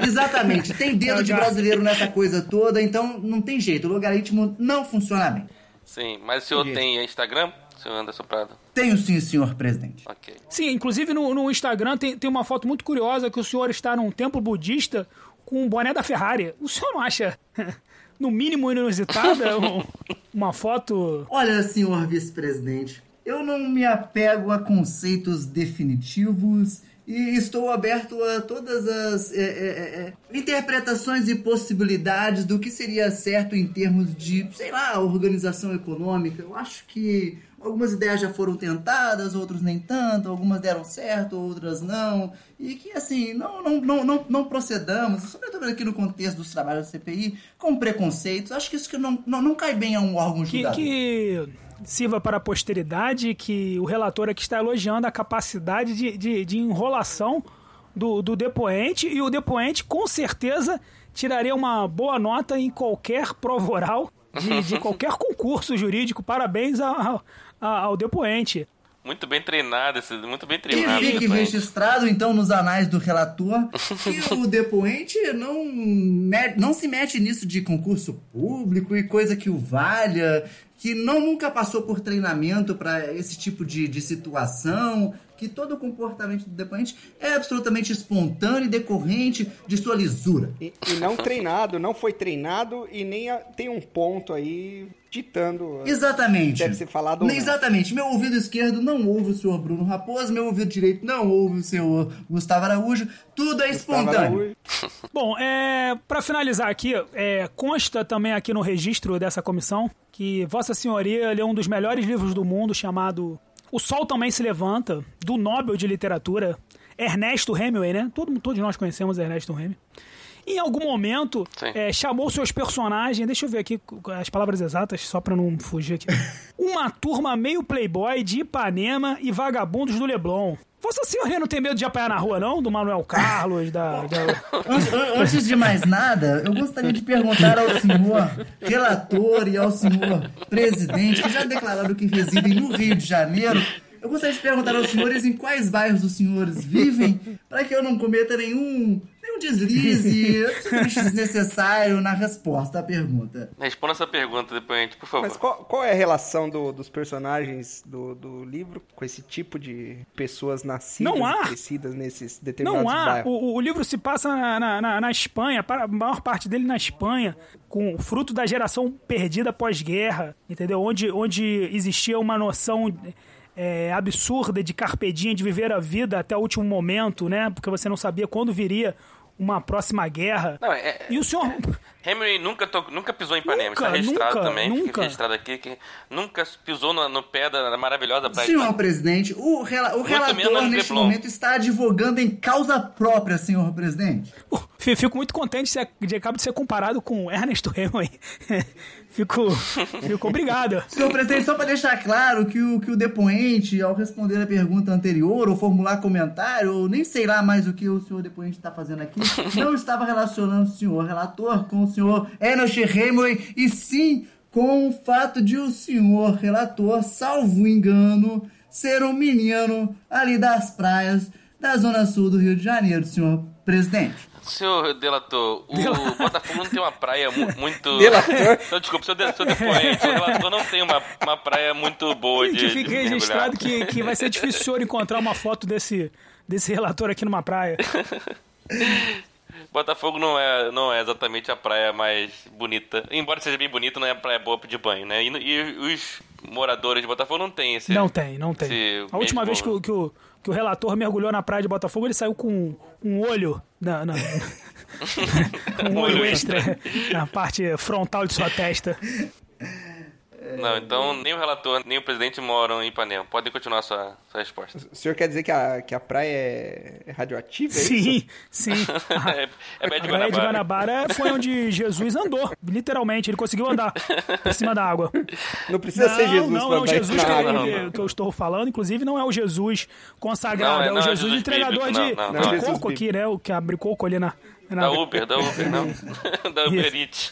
Exatamente. Tem dedo Eu de brasileiro nessa coisa toda, então não tem jeito. O logaritmo não funciona bem. Sim, mas o senhor tem Instagram, senhor Anderson Prado? Tenho sim, senhor presidente. Ok. Sim, inclusive no, no Instagram tem, tem uma foto muito curiosa que o senhor está num templo budista com um boné da Ferrari. O senhor não acha, no mínimo inusitada, um- uma foto... Olha, senhor vice-presidente, eu não me apego a conceitos definitivos e estou aberto a todas as é, é, é, é, interpretações e possibilidades do que seria certo em termos de, sei lá, organização econômica. Eu acho que algumas ideias já foram tentadas, outras nem tanto, algumas deram certo, outras não, e que assim, não, não, não, não, não procedamos, sobretudo aqui no contexto dos trabalhos da CPI, com preconceitos. Acho que isso que não, não, não cai bem a um órgão que, julgador. que sirva para a posteridade que o relator aqui está elogiando a capacidade de, de, de enrolação do, do depoente e o depoente com certeza tiraria uma boa nota em qualquer prova oral de, de qualquer concurso jurídico. Parabéns ao, ao depoente. Muito bem treinado, muito bem E treinado. fique depoente. registrado, então, nos anais do relator, que o depoente não, não se mete nisso de concurso público e coisa que o valha, que não nunca passou por treinamento para esse tipo de, de situação, que todo o comportamento do depoente é absolutamente espontâneo e decorrente de sua lisura. E, e não treinado, não foi treinado e nem a- tem um ponto aí ditando. Exatamente. Deve ser falado ou. Exatamente. Meu ouvido esquerdo não ouve o senhor Bruno Raposo, meu ouvido direito não ouve o senhor Gustavo Araújo. Tudo é Gustavo espontâneo. Araújo. Bom, é, para finalizar aqui, é, consta também aqui no registro dessa comissão que Vossa Senhoria leu um dos melhores livros do mundo chamado O Sol Também Se Levanta, do Nobel de Literatura, Ernesto Hemingway, né? Todo, todos nós conhecemos Ernesto Hemingway. Em algum momento, é, chamou seus personagens, deixa eu ver aqui as palavras exatas, só pra não fugir aqui. Uma turma meio playboy de Ipanema e vagabundos do Leblon. Vossa Senhoria não tem medo de apanhar na rua, não? Do Manuel Carlos, da- da... An- an- Antes de mais nada, eu gostaria de perguntar ao senhor relator e ao senhor presidente, que já declararam que residem no Rio de Janeiro. Eu gostaria de perguntar aos senhores em quais bairros os senhores vivem, para que eu não cometa nenhum, deslize desnecessário na resposta à pergunta. Responda essa pergunta, depoente, por favor. Mas qual, qual é a relação do- dos personagens do, do livro com esse tipo de pessoas nascidas Não há. e crescidas nesses determinados Não há. bairros? O, o livro se passa na, na- na- Espanha, para- a maior parte dele na Espanha, com o fruto da geração perdida pós-guerra, entendeu? Onde, onde existia uma noção é, absurda de carpedinha, de viver a vida até o último momento, né? Porque você não sabia quando viria uma próxima guerra. Não, é, E o senhor. Henry nunca, to- nunca pisou em Ipanema. Nunca, Está registrado nunca, também. fica nunca. registrado aqui que nunca pisou no, no pé da, maravilhosa praia Senhor presidente, o, rela- o relator neste Leblon. momento está advogando em causa própria, senhor presidente. Fico muito contente de, de acabo de ser comparado com Ernesto Hemingway. fico, fico obrigado. Senhor presidente, só para deixar claro que o, que o depoente, ao responder a pergunta anterior, ou formular comentário, ou nem sei lá mais o que o senhor depoente está fazendo aqui, não estava relacionando o senhor relator com o senhor Ernest Hemingway, e sim com o fato de o senhor relator, salvo engano, ser um menino ali das praias da zona sul do Rio de Janeiro, senhor presidente. Senhor delator, o Botafogo não tem uma praia mu- muito. Delator? Não, desculpa, seu, de, seu depoente, o relator não tem uma, uma praia muito boa de. Fique de mergulhar. registrado que, que vai ser difícil o senhor encontrar uma foto desse, desse relator aqui numa praia. Botafogo não é, não é exatamente a praia mais bonita. Embora seja bem bonita, não é a praia boa de banho, né? E, e os moradores de Botafogo não têm esse. Não tem, não tem. A última vez que que, o, que o relator mergulhou na praia de Botafogo, ele saiu com um olho na, na- um olho olho extra na parte frontal de sua testa. Não, então nem o relator, nem o presidente moram em Ipanema. Podem continuar a sua, sua resposta. O senhor quer dizer que a, que a praia é, é radioativa? é isso? Sim, sim. é, é Bé A de praia de Guanabara. Guanabara foi onde Jesus andou, literalmente. Ele conseguiu andar por cima da água. Não precisa ser Jesus não, não, dar Jesus isso que, não, não. que eu estou falando, inclusive, não é o Jesus consagrado, Não, é- é, o não é Jesus Jesus entregador bíblico, de, não, não, de não. Jesus coco aqui, né? O que abre coco ali na. na Da Uber, da Uber, não. da Uber. Eats.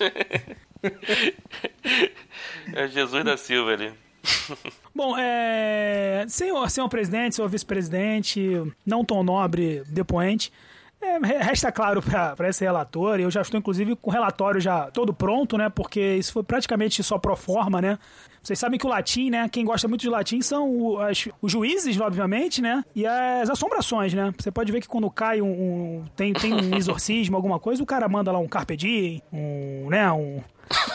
É Jesus da Silva ali. Bom, é... senhor, senhor presidente, senhor vice-presidente, não tão nobre depoente, é, re- resta claro para esse relator, e eu já estou inclusive com o relatório já todo pronto, né? Porque isso foi praticamente só pro forma, né? Vocês sabem que o latim, né? Quem gosta muito de latim são o- as- os juízes, obviamente, né? E as assombrações, né? Você pode ver que quando cai um, um- tem, tem um exorcismo, alguma coisa, o cara manda lá um carpe diem, um, né? Um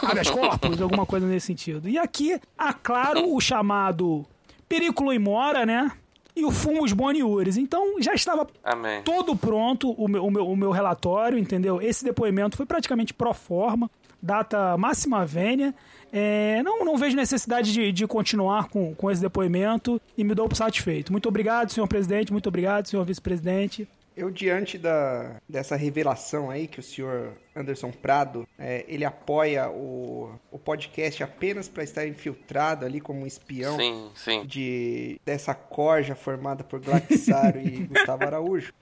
habeas corpus, alguma coisa nesse sentido. E aqui, há claro o chamado Periculo Imora, né? E o Fumus Boniures. Então já estava Amém. todo pronto o meu, o, meu, o meu relatório, entendeu? Esse depoimento foi praticamente pro forma, data máxima vênia. É, não, não vejo necessidade de, de continuar com, com esse depoimento e me dou por satisfeito. Muito obrigado, senhor presidente, muito obrigado, senhor vice-presidente. Eu, diante da, dessa revelação aí que o senhor Anderson Prado, é, ele apoia o, o podcast apenas para estar infiltrado ali como um espião Sim, sim. de dessa corja formada por Glaxaro e Gustavo Araújo.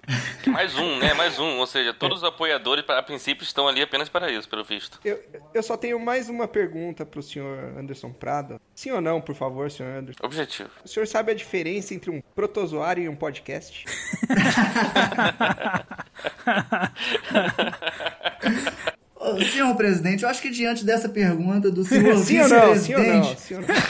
Mais um, né? Mais um. Ou seja, todos os apoiadores, a princípio, estão ali apenas para isso, pelo visto. Eu, eu só tenho mais uma pergunta pro senhor Anderson Prado. Sim ou não, por favor, senhor Anderson? Objetivo. O senhor sabe a diferença entre um protozoário e um podcast? Senhor presidente, eu acho que diante dessa pergunta do senhor vice-presidente,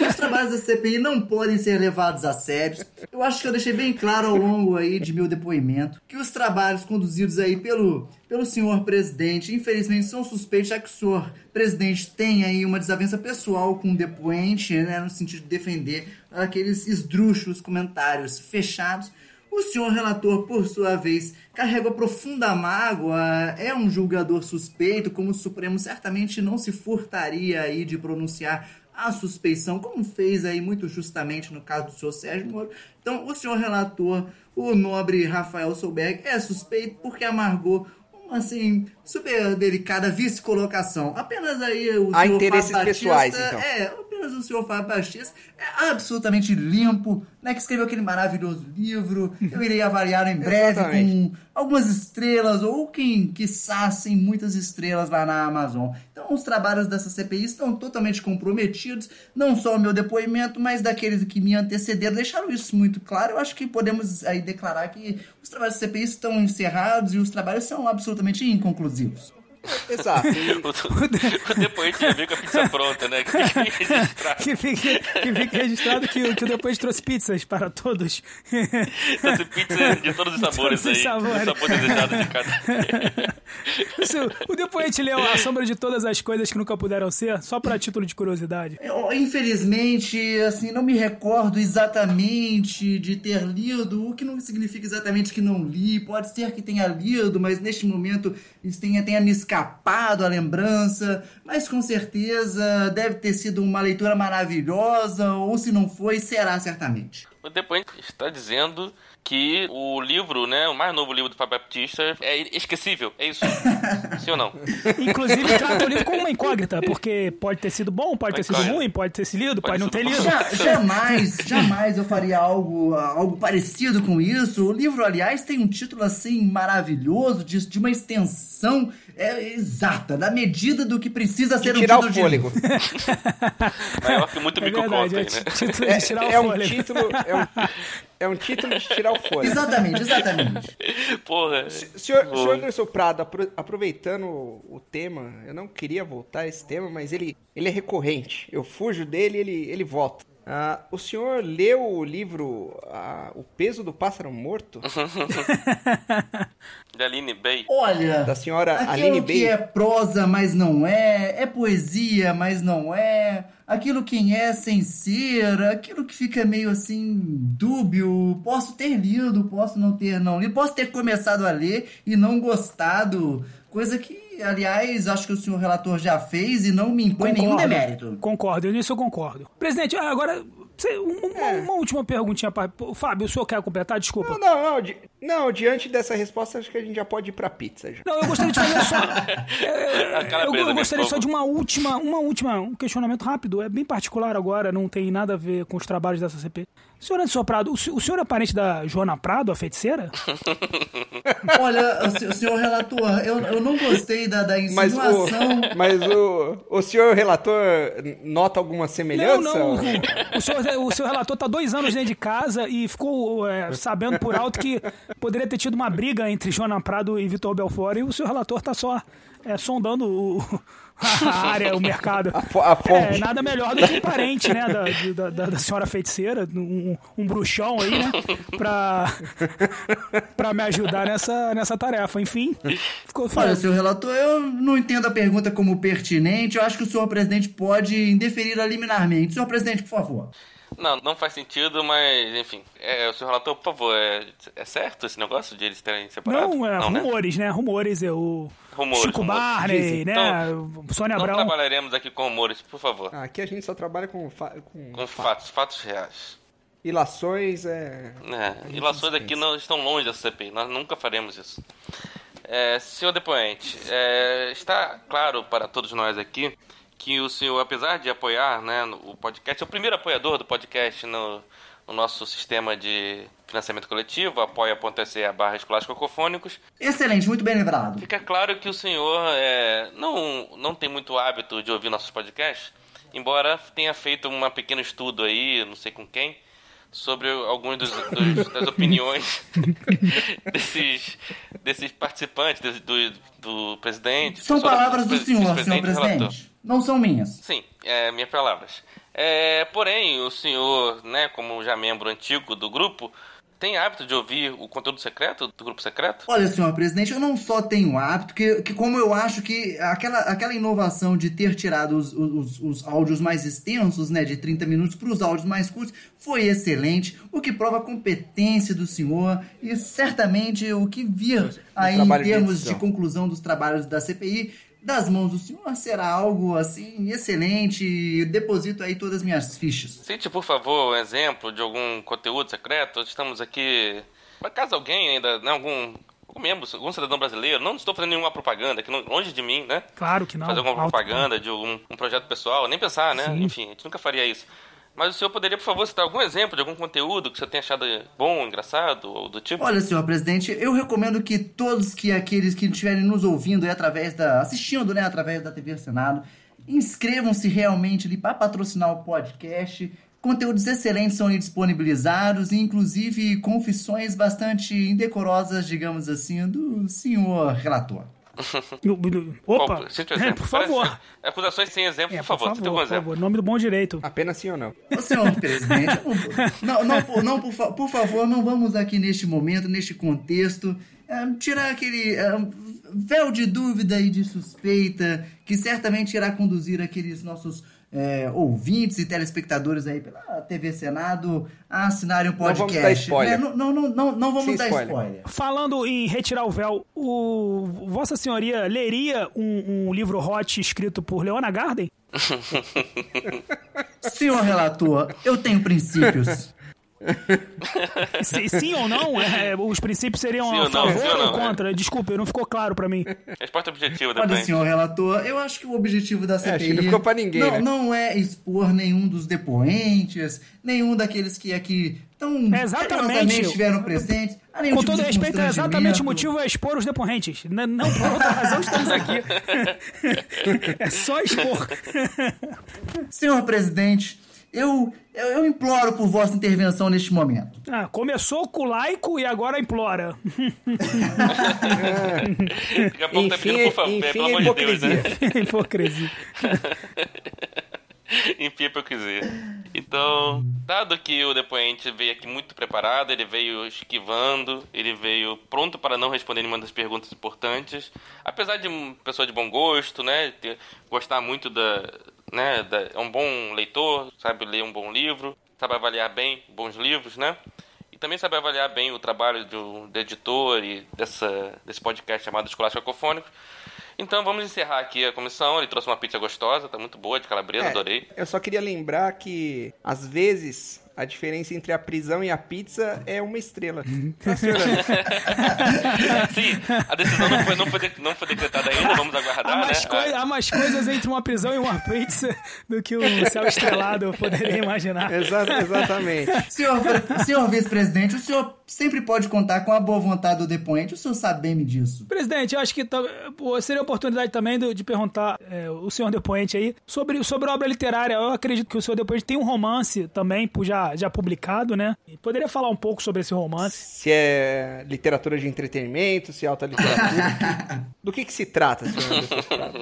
os trabalhos da CPI não podem ser levados a sério. Eu acho que eu deixei bem claro ao longo aí de meu depoimento que os trabalhos conduzidos aí pelo, pelo senhor presidente, infelizmente, são suspeitos, já que o senhor presidente tem aí uma desavença pessoal com o depoente, né, no sentido de defender aqueles esdrúxulos comentários fechados. O senhor relator, por sua vez, carrega profunda mágoa, é um julgador suspeito, como o Supremo certamente não se furtaria aí de pronunciar a suspeição, como fez aí muito justamente no caso do senhor Sérgio Moro. Então, o senhor relator, o nobre Rafael Solberg, é suspeito porque amargou uma, assim, super delicada vice-colocação. Apenas aí o Há senhor interesses Batista, pessoais, então. É, apenas o senhor Fábio Batista é absolutamente limpo, né, que escreveu aquele maravilhoso livro. Eu irei avaliar em breve com algumas estrelas, ou quem quiçá sem muitas estrelas lá na Amazon. Então os trabalhos dessa CPI estão totalmente comprometidos, não só o meu depoimento, mas daqueles que me antecederam, deixaram isso muito claro. Eu acho que podemos aí declarar que os trabalhos da CPI estão encerrados e os trabalhos são absolutamente inconclusivos. Exato. O, o depoente já veio com a pizza pronta, né? Que tem que registrar. Que fique, que fique registrado que, o- que o depois trouxe pizzas para todos. Trouxe pizza de todos os sabores Todos os aí. sabores. O sabor desejado de cada. Isso, o depoente leu A Sombra de Todas as Coisas que Nunca Puderam Ser, só para título de curiosidade. Eu, infelizmente, assim, não me recordo exatamente de ter lido, o que não significa exatamente que não li. Pode ser que tenha lido, mas neste momento isso tenha, tenha me escapado a lembrança. Mas com certeza deve ter sido uma leitura maravilhosa, ou se não foi, será certamente. O depoente está dizendo que o livro, né, o mais novo livro do Fábio Baptista é esquecível. É isso? Sim ou não? Inclusive, trata o livro como uma incógnita, porque pode ter sido bom, pode ter sido Incógnita. ruim, pode ter se lido, pode, Pode não ter lido. Ja- jamais, jamais eu faria algo, algo parecido com isso. O livro, aliás, tem um título assim maravilhoso, de, de uma extensão é, exata, da medida do que precisa ser um Tirar o título de fôlego. Maior que muito É verdade, é né? título É, de tirar o é um título. É um, é um título de tirar o fôlego. Exatamente, exatamente. Porra. Senhor, Boa. senhor Anderson Prado, apro- aproveitando o, o tema, eu não queria voltar a esse tema, mas ele, ele é recorrente. Eu fujo dele e ele, ele volta. Ah, o senhor leu o livro ah, O Peso do Pássaro Morto? Da Aline Bay. Olha, Da senhora aquilo Aline que é prosa, mas não é, é poesia, mas não é, aquilo quem é sem ser, aquilo que fica meio assim dúbio. Posso ter lido, posso não ter não lido, posso ter começado a ler e não gostado, coisa que, aliás, acho que o senhor relator já fez e não me impõe nenhum Concordo. demérito. Concordo, nisso eu concordo. Presidente, ah, agora, um- uma, É. uma última perguntinha para. Fábio, o senhor quer completar? Desculpa. Não, não, não, di- não, diante dessa resposta, acho que a gente já pode ir pra pizza já. Não, eu gostaria de fazer só. Eu, eu gostaria só de uma última, uma última, um questionamento rápido. É bem particular agora, não tem nada a ver com os trabalhos dessa CP. Senhor Anderson Prado, o, o senhor é parente da Joana Prado, a feiticeira? Olha, o se- o senhor relator, eu, eu não gostei da, da Mas, o, insinuação. mas o, o senhor relator nota alguma semelhança? Não, não. O, o senhor, o seu relator tá dois anos dentro de casa e ficou é, sabendo por alto que poderia ter tido uma briga entre Joana Prado e Vitor Belfort e o seu relator tá só é, sondando o- a área, o mercado. A, a É, nada melhor do que um parente, né, da, da, da- da senhora feiticeira, um, um bruxão aí, né, pra, pra me ajudar nessa, nessa tarefa. Enfim, ficou Olha, senhor relator, eu não entendo a pergunta como pertinente. Eu acho que o senhor presidente pode indeferir liminarmente. Senhor presidente, por favor. Não, não faz sentido, mas, enfim. É, o senhor relator, por favor, é, é certo esse negócio de eles terem separado? Não, é, né? rumores, né? Rumores, é o Rumores, Chico rumores. Barney, Dizem. né? Sônia Não Abrão. trabalharemos aqui com rumores, por favor. Ah, Aqui a gente só trabalha com, fa- com Com fatos, fatos reais. ilações, é... É, ilações aqui não estão longe da CPI, nós nunca faremos isso. É, senhor depoente, é, está claro para todos nós aqui que o senhor, apesar de apoiar né, o podcast, é o primeiro apoiador do podcast no, no nosso sistema de financiamento coletivo, apoia.se barra escolares cacofônicos. Excelente, muito bem lembrado. Fica claro que o senhor é, não, não tem muito hábito de ouvir nossos podcasts, embora tenha feito um pequeno estudo aí, não sei com quem, sobre algumas das opiniões desses, desses participantes, do, do, do presidente. São palavras do senhor, senhor vice-presidente e relator. presidente. Não são minhas. Sim, é, minhas palavras. É, porém, o senhor, né, como já membro antigo do grupo, tem hábito de ouvir o conteúdo secreto do grupo secreto? Olha, senhor presidente, eu não só tenho hábito, que, que como eu acho que aquela, aquela inovação de ter tirado os, os, os áudios mais extensos, né, de 30 minutos, para os áudios mais curtos, foi excelente, o que prova a competência do senhor e certamente o que vir aí em de termos de edição. conclusão dos trabalhos da CPI. Das mãos do senhor será algo assim excelente. e Deposito aí todas as minhas fichas. Cite, por favor, um exemplo de algum conteúdo secreto. Estamos aqui. Por caso alguém ainda, né, algum, algum membro, algum cidadão brasileiro, não estou fazendo nenhuma propaganda, aqui não- longe de mim, né? Claro que não. fazer alguma Alto- propaganda de algum um projeto pessoal, nem pensar, né? Sim. Enfim, a gente nunca faria isso. Mas o senhor poderia, por favor, citar algum exemplo de algum conteúdo que você tenha achado bom, engraçado ou do tipo? Olha, senhor presidente, eu recomendo que todos que aqueles que estiverem nos ouvindo aí através da. assistindo, né, através da TV Senado, inscrevam-se realmente ali para patrocinar o podcast. Conteúdos excelentes são disponibilizados, inclusive confissões bastante indecorosas, digamos assim, do senhor relator. Opa, um é, exemplo. por favor. Acusações sem exemplo, É, por favor. Por exemplo. favor. Nome do bom direito. Apenas sim ou não? Ô, senhor presidente, não, não, por- não, por, fa- por favor, não vamos aqui neste momento, neste contexto, eh, tirar aquele eh, véu de dúvida e de suspeita que certamente irá conduzir aqueles nossos eh, ouvintes e telespectadores aí pela TV Senado a assinarem o Não vamos podcast. dar spoiler. né? Não, não, não, não, não vamos Sem dar spoiler. spoiler. Falando em retirar o véu, o Vossa Senhoria leria um, um livro hot escrito por Leona Garden? Senhor relator, eu tenho princípios. Se- sim ou não? É, os princípios seriam Sim a ou não, favor sim ou ou não, é. contra? Desculpa, não ficou claro pra mim. Resposta objetiva Olha, depois. senhor relator, eu acho que o objetivo da CPI acho que não ficou pra ninguém, não, né? não é expor nenhum dos depoentes, nenhum daqueles que aqui tão É exatamente. estiveram presentes. Com tipo todo respeito, é exatamente o motivo é expor os decorrentes. N- Não por outra razão estamos aqui. É só expor. Senhor presidente, eu, eu, eu imploro por vossa intervenção neste momento. Ah, começou com o laico e agora implora. Daqui a pouco tá Enfim, pedindo, por favor, enfim, pelo amor de Deus, né? hipocrisia. Hipocrisia. Enfim, hipocrisia. Então, dado que o depoente veio aqui muito preparado, ele veio esquivando, ele veio pronto para não responder nenhuma das perguntas importantes, apesar de uma pessoa de bom gosto, né, ter, gostar muito da, né, é um bom leitor, sabe ler um bom livro, sabe avaliar bem bons livros, né, e também sabe avaliar bem o trabalho do, do editor e dessa, desse podcast chamado Escolar Cacofônicos. Então vamos encerrar aqui a comissão. Ele trouxe uma pizza gostosa, tá muito boa, de calabresa, É, adorei. Eu só queria lembrar que, às vezes, a diferença entre a prisão e a pizza é uma estrela. Tá? Sim, a decisão não foi, não foi, de- não foi decretada ainda, vamos Há aguardar, mais, né? coi- há mais coisas entre uma prisão e uma pizza do que um céu estrelado, eu poderia imaginar. Exa- exatamente. Senhor, senhor vice-presidente, o senhor sempre pode contar com a boa vontade do depoente, o senhor sabe bem me disso. Presidente, eu acho que tá- seria a oportunidade também do- de perguntar é, o senhor depoente aí sobre, sobre a obra literária. Eu acredito que o senhor depoente tem um romance também pu- já, já publicado, né? E poderia falar um pouco sobre esse romance? Se é literatura de entretenimento, se é alta literatura. Do que, que se trata, senhor?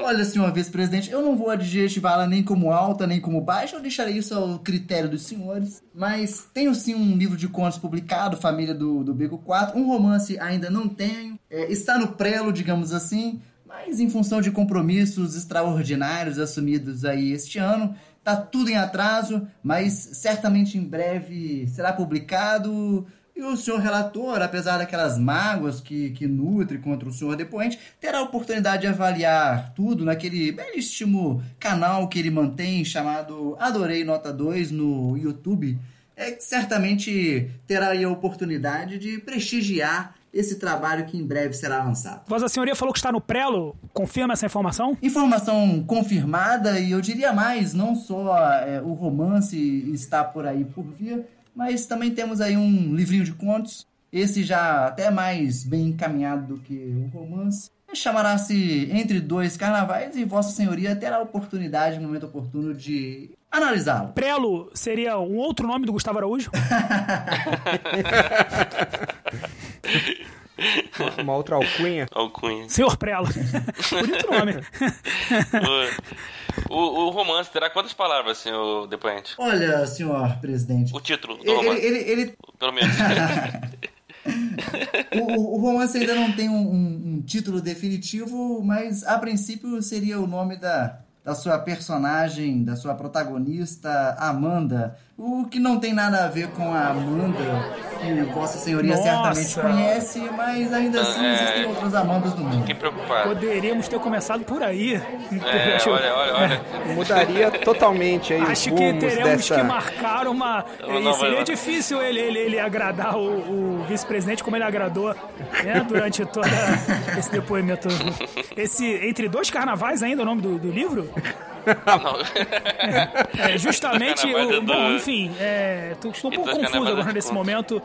Olha, senhor vice-presidente, eu não vou adjetivá-la nem como alta, nem como baixa, eu deixarei isso ao critério dos senhores. Mas tenho sim um livro de contos publicado, Família do, do Beco 4. Um romance ainda não tenho. É, está no prelo, digamos assim. Mas em função de compromissos extraordinários assumidos aí este ano, tá tudo em atraso, mas certamente em breve será publicado. E o senhor relator, apesar daquelas mágoas que, que nutre contra o senhor depoente, terá a oportunidade de avaliar tudo naquele belíssimo canal que ele mantém, chamado Adorei Nota 2 no YouTube. É certamente terá a oportunidade de prestigiar esse trabalho que em breve será lançado. Vossa Senhoria falou que está no prelo. Confirma essa informação? Informação confirmada, e eu diria mais, não só é, o romance está por aí por vir, mas também temos aí um livrinho de contos, esse já até mais bem encaminhado do que o romance. Chamará-se Entre Dois Carnavais e Vossa Senhoria terá a oportunidade, no momento oportuno, de analisá-lo. Prelo seria um outro nome do Gustavo Araújo? Uma outra alcunha. Alcunha. Senhor Prelo. Bonito nome. o, o, o, romance terá quantas palavras, senhor depoente? Olha, senhor presidente. O título do ele, romance. Ele, ele, ele... Pelo menos. o, o, romance ainda não tem um, um, um, título definitivo, mas a princípio seria o nome da, da sua personagem, da sua protagonista, Amanda. O que não tem nada a ver com a Amanda, que Vossa Senhoria Nossa. certamente conhece, mas ainda assim É. existem outras Amandas no mundo. Fiquei preocupado. Poderíamos ter começado por aí. É, olha, olha, olha. Mudaria totalmente aí Acho que teremos dessa... que marcar uma. Não, não, seria lá. difícil ele, ele, ele agradar o, o vice-presidente como ele agradou né, durante todo esse depoimento. Esse Entre Dois Carnavais, ainda é o nome do, do livro? Não. É, justamente. É o, bom, enfim, é, tô- estou um pouco confuso agora é nesse momento.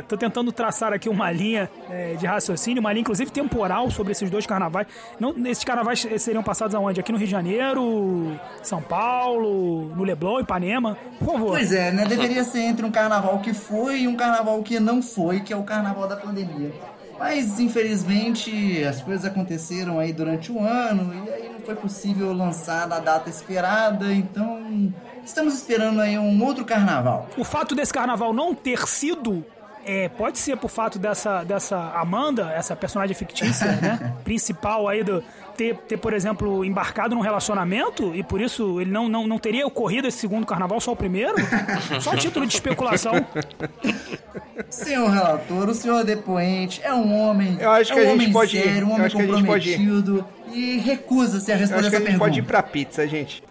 Estou tentando traçar aqui uma linha é, de raciocínio, uma linha inclusive temporal sobre esses dois carnavais. Não, esses carnavais seriam passados aonde? Aqui no Rio de Janeiro, São Paulo, no Leblon, Ipanema? Por favor. Pois é, né? Deveria ser entre um carnaval que foi e um carnaval que não foi, que é o carnaval da pandemia. Mas, infelizmente, as coisas aconteceram aí durante o ano e aí não foi possível lançar na data esperada, então estamos esperando aí um outro carnaval. O fato desse carnaval não ter sido. é, pode ser por fato dessa, dessa Amanda, essa personagem fictícia, né? Principal aí do. Ter, ter, por exemplo, embarcado num relacionamento e por isso ele não, não, não teria ocorrido esse segundo carnaval, só o primeiro? Só título de especulação. Senhor relator, o senhor depoente é um homem, Eu acho é que um a gente homem pode ir. sério, um homem comprometido e recusa-se a Eu responder acho que a gente pode ir pergunta. pra pizza, gente.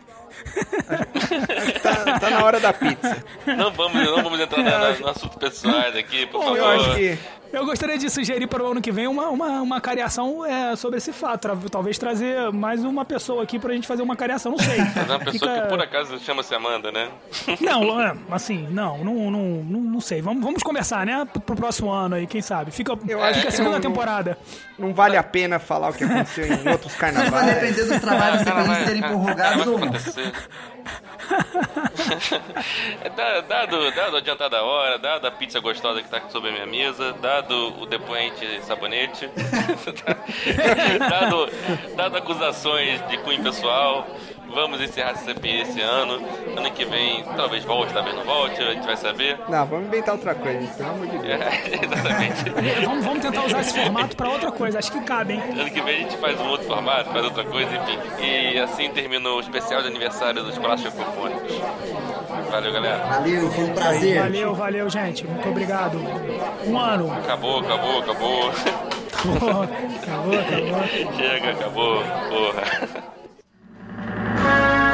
Tá, tá na hora da pizza. Não vamos, não vamos entrar na, na, no assunto pessoais aqui, por Bom, favor. Eu acho que Eu gostaria de sugerir para o ano que vem uma, uma, uma cariação é, sobre esse fato. Talvez trazer mais uma pessoa aqui pra gente fazer uma cariação, não sei. Mas é uma pessoa Fica- que por acaso chama-se Amanda, né? Não, é, assim, não, não, não, não, não sei. Vamos, vamos conversar, né? Pro próximo ano aí, quem sabe. Fica, Eu acho fica a que segunda não- temporada. não vale a pena falar o que aconteceu em outros Vai carnavais. depender dos trabalhos vai- serem prorrogados vai ou não. É, da- dado, dado a adiantada hora, dada a pizza gostosa que tá sobre a minha mesa, dado o depoente sabonete, dado, dado acusações de cunho pessoal, vamos encerrar essa CPI esse ano. Ano que vem talvez volte, talvez não volte, a gente vai saber. Não, vamos inventar outra coisa, pelo amor de Deus. É, exatamente. Vamos, vamos tentar usar esse formato pra outra coisa. Acho que cabe, hein? Ano que vem a gente faz um outro formato, faz outra coisa, enfim. E assim termina o especial de aniversário dos Clássicos Cacofônicos. Valeu, galera. Valeu, foi um prazer. Valeu, valeu, gente. Muito obrigado. Um ano. Acabou, acabou, acabou. acabou, acabou. Chega, acabou. Porra. Thank you.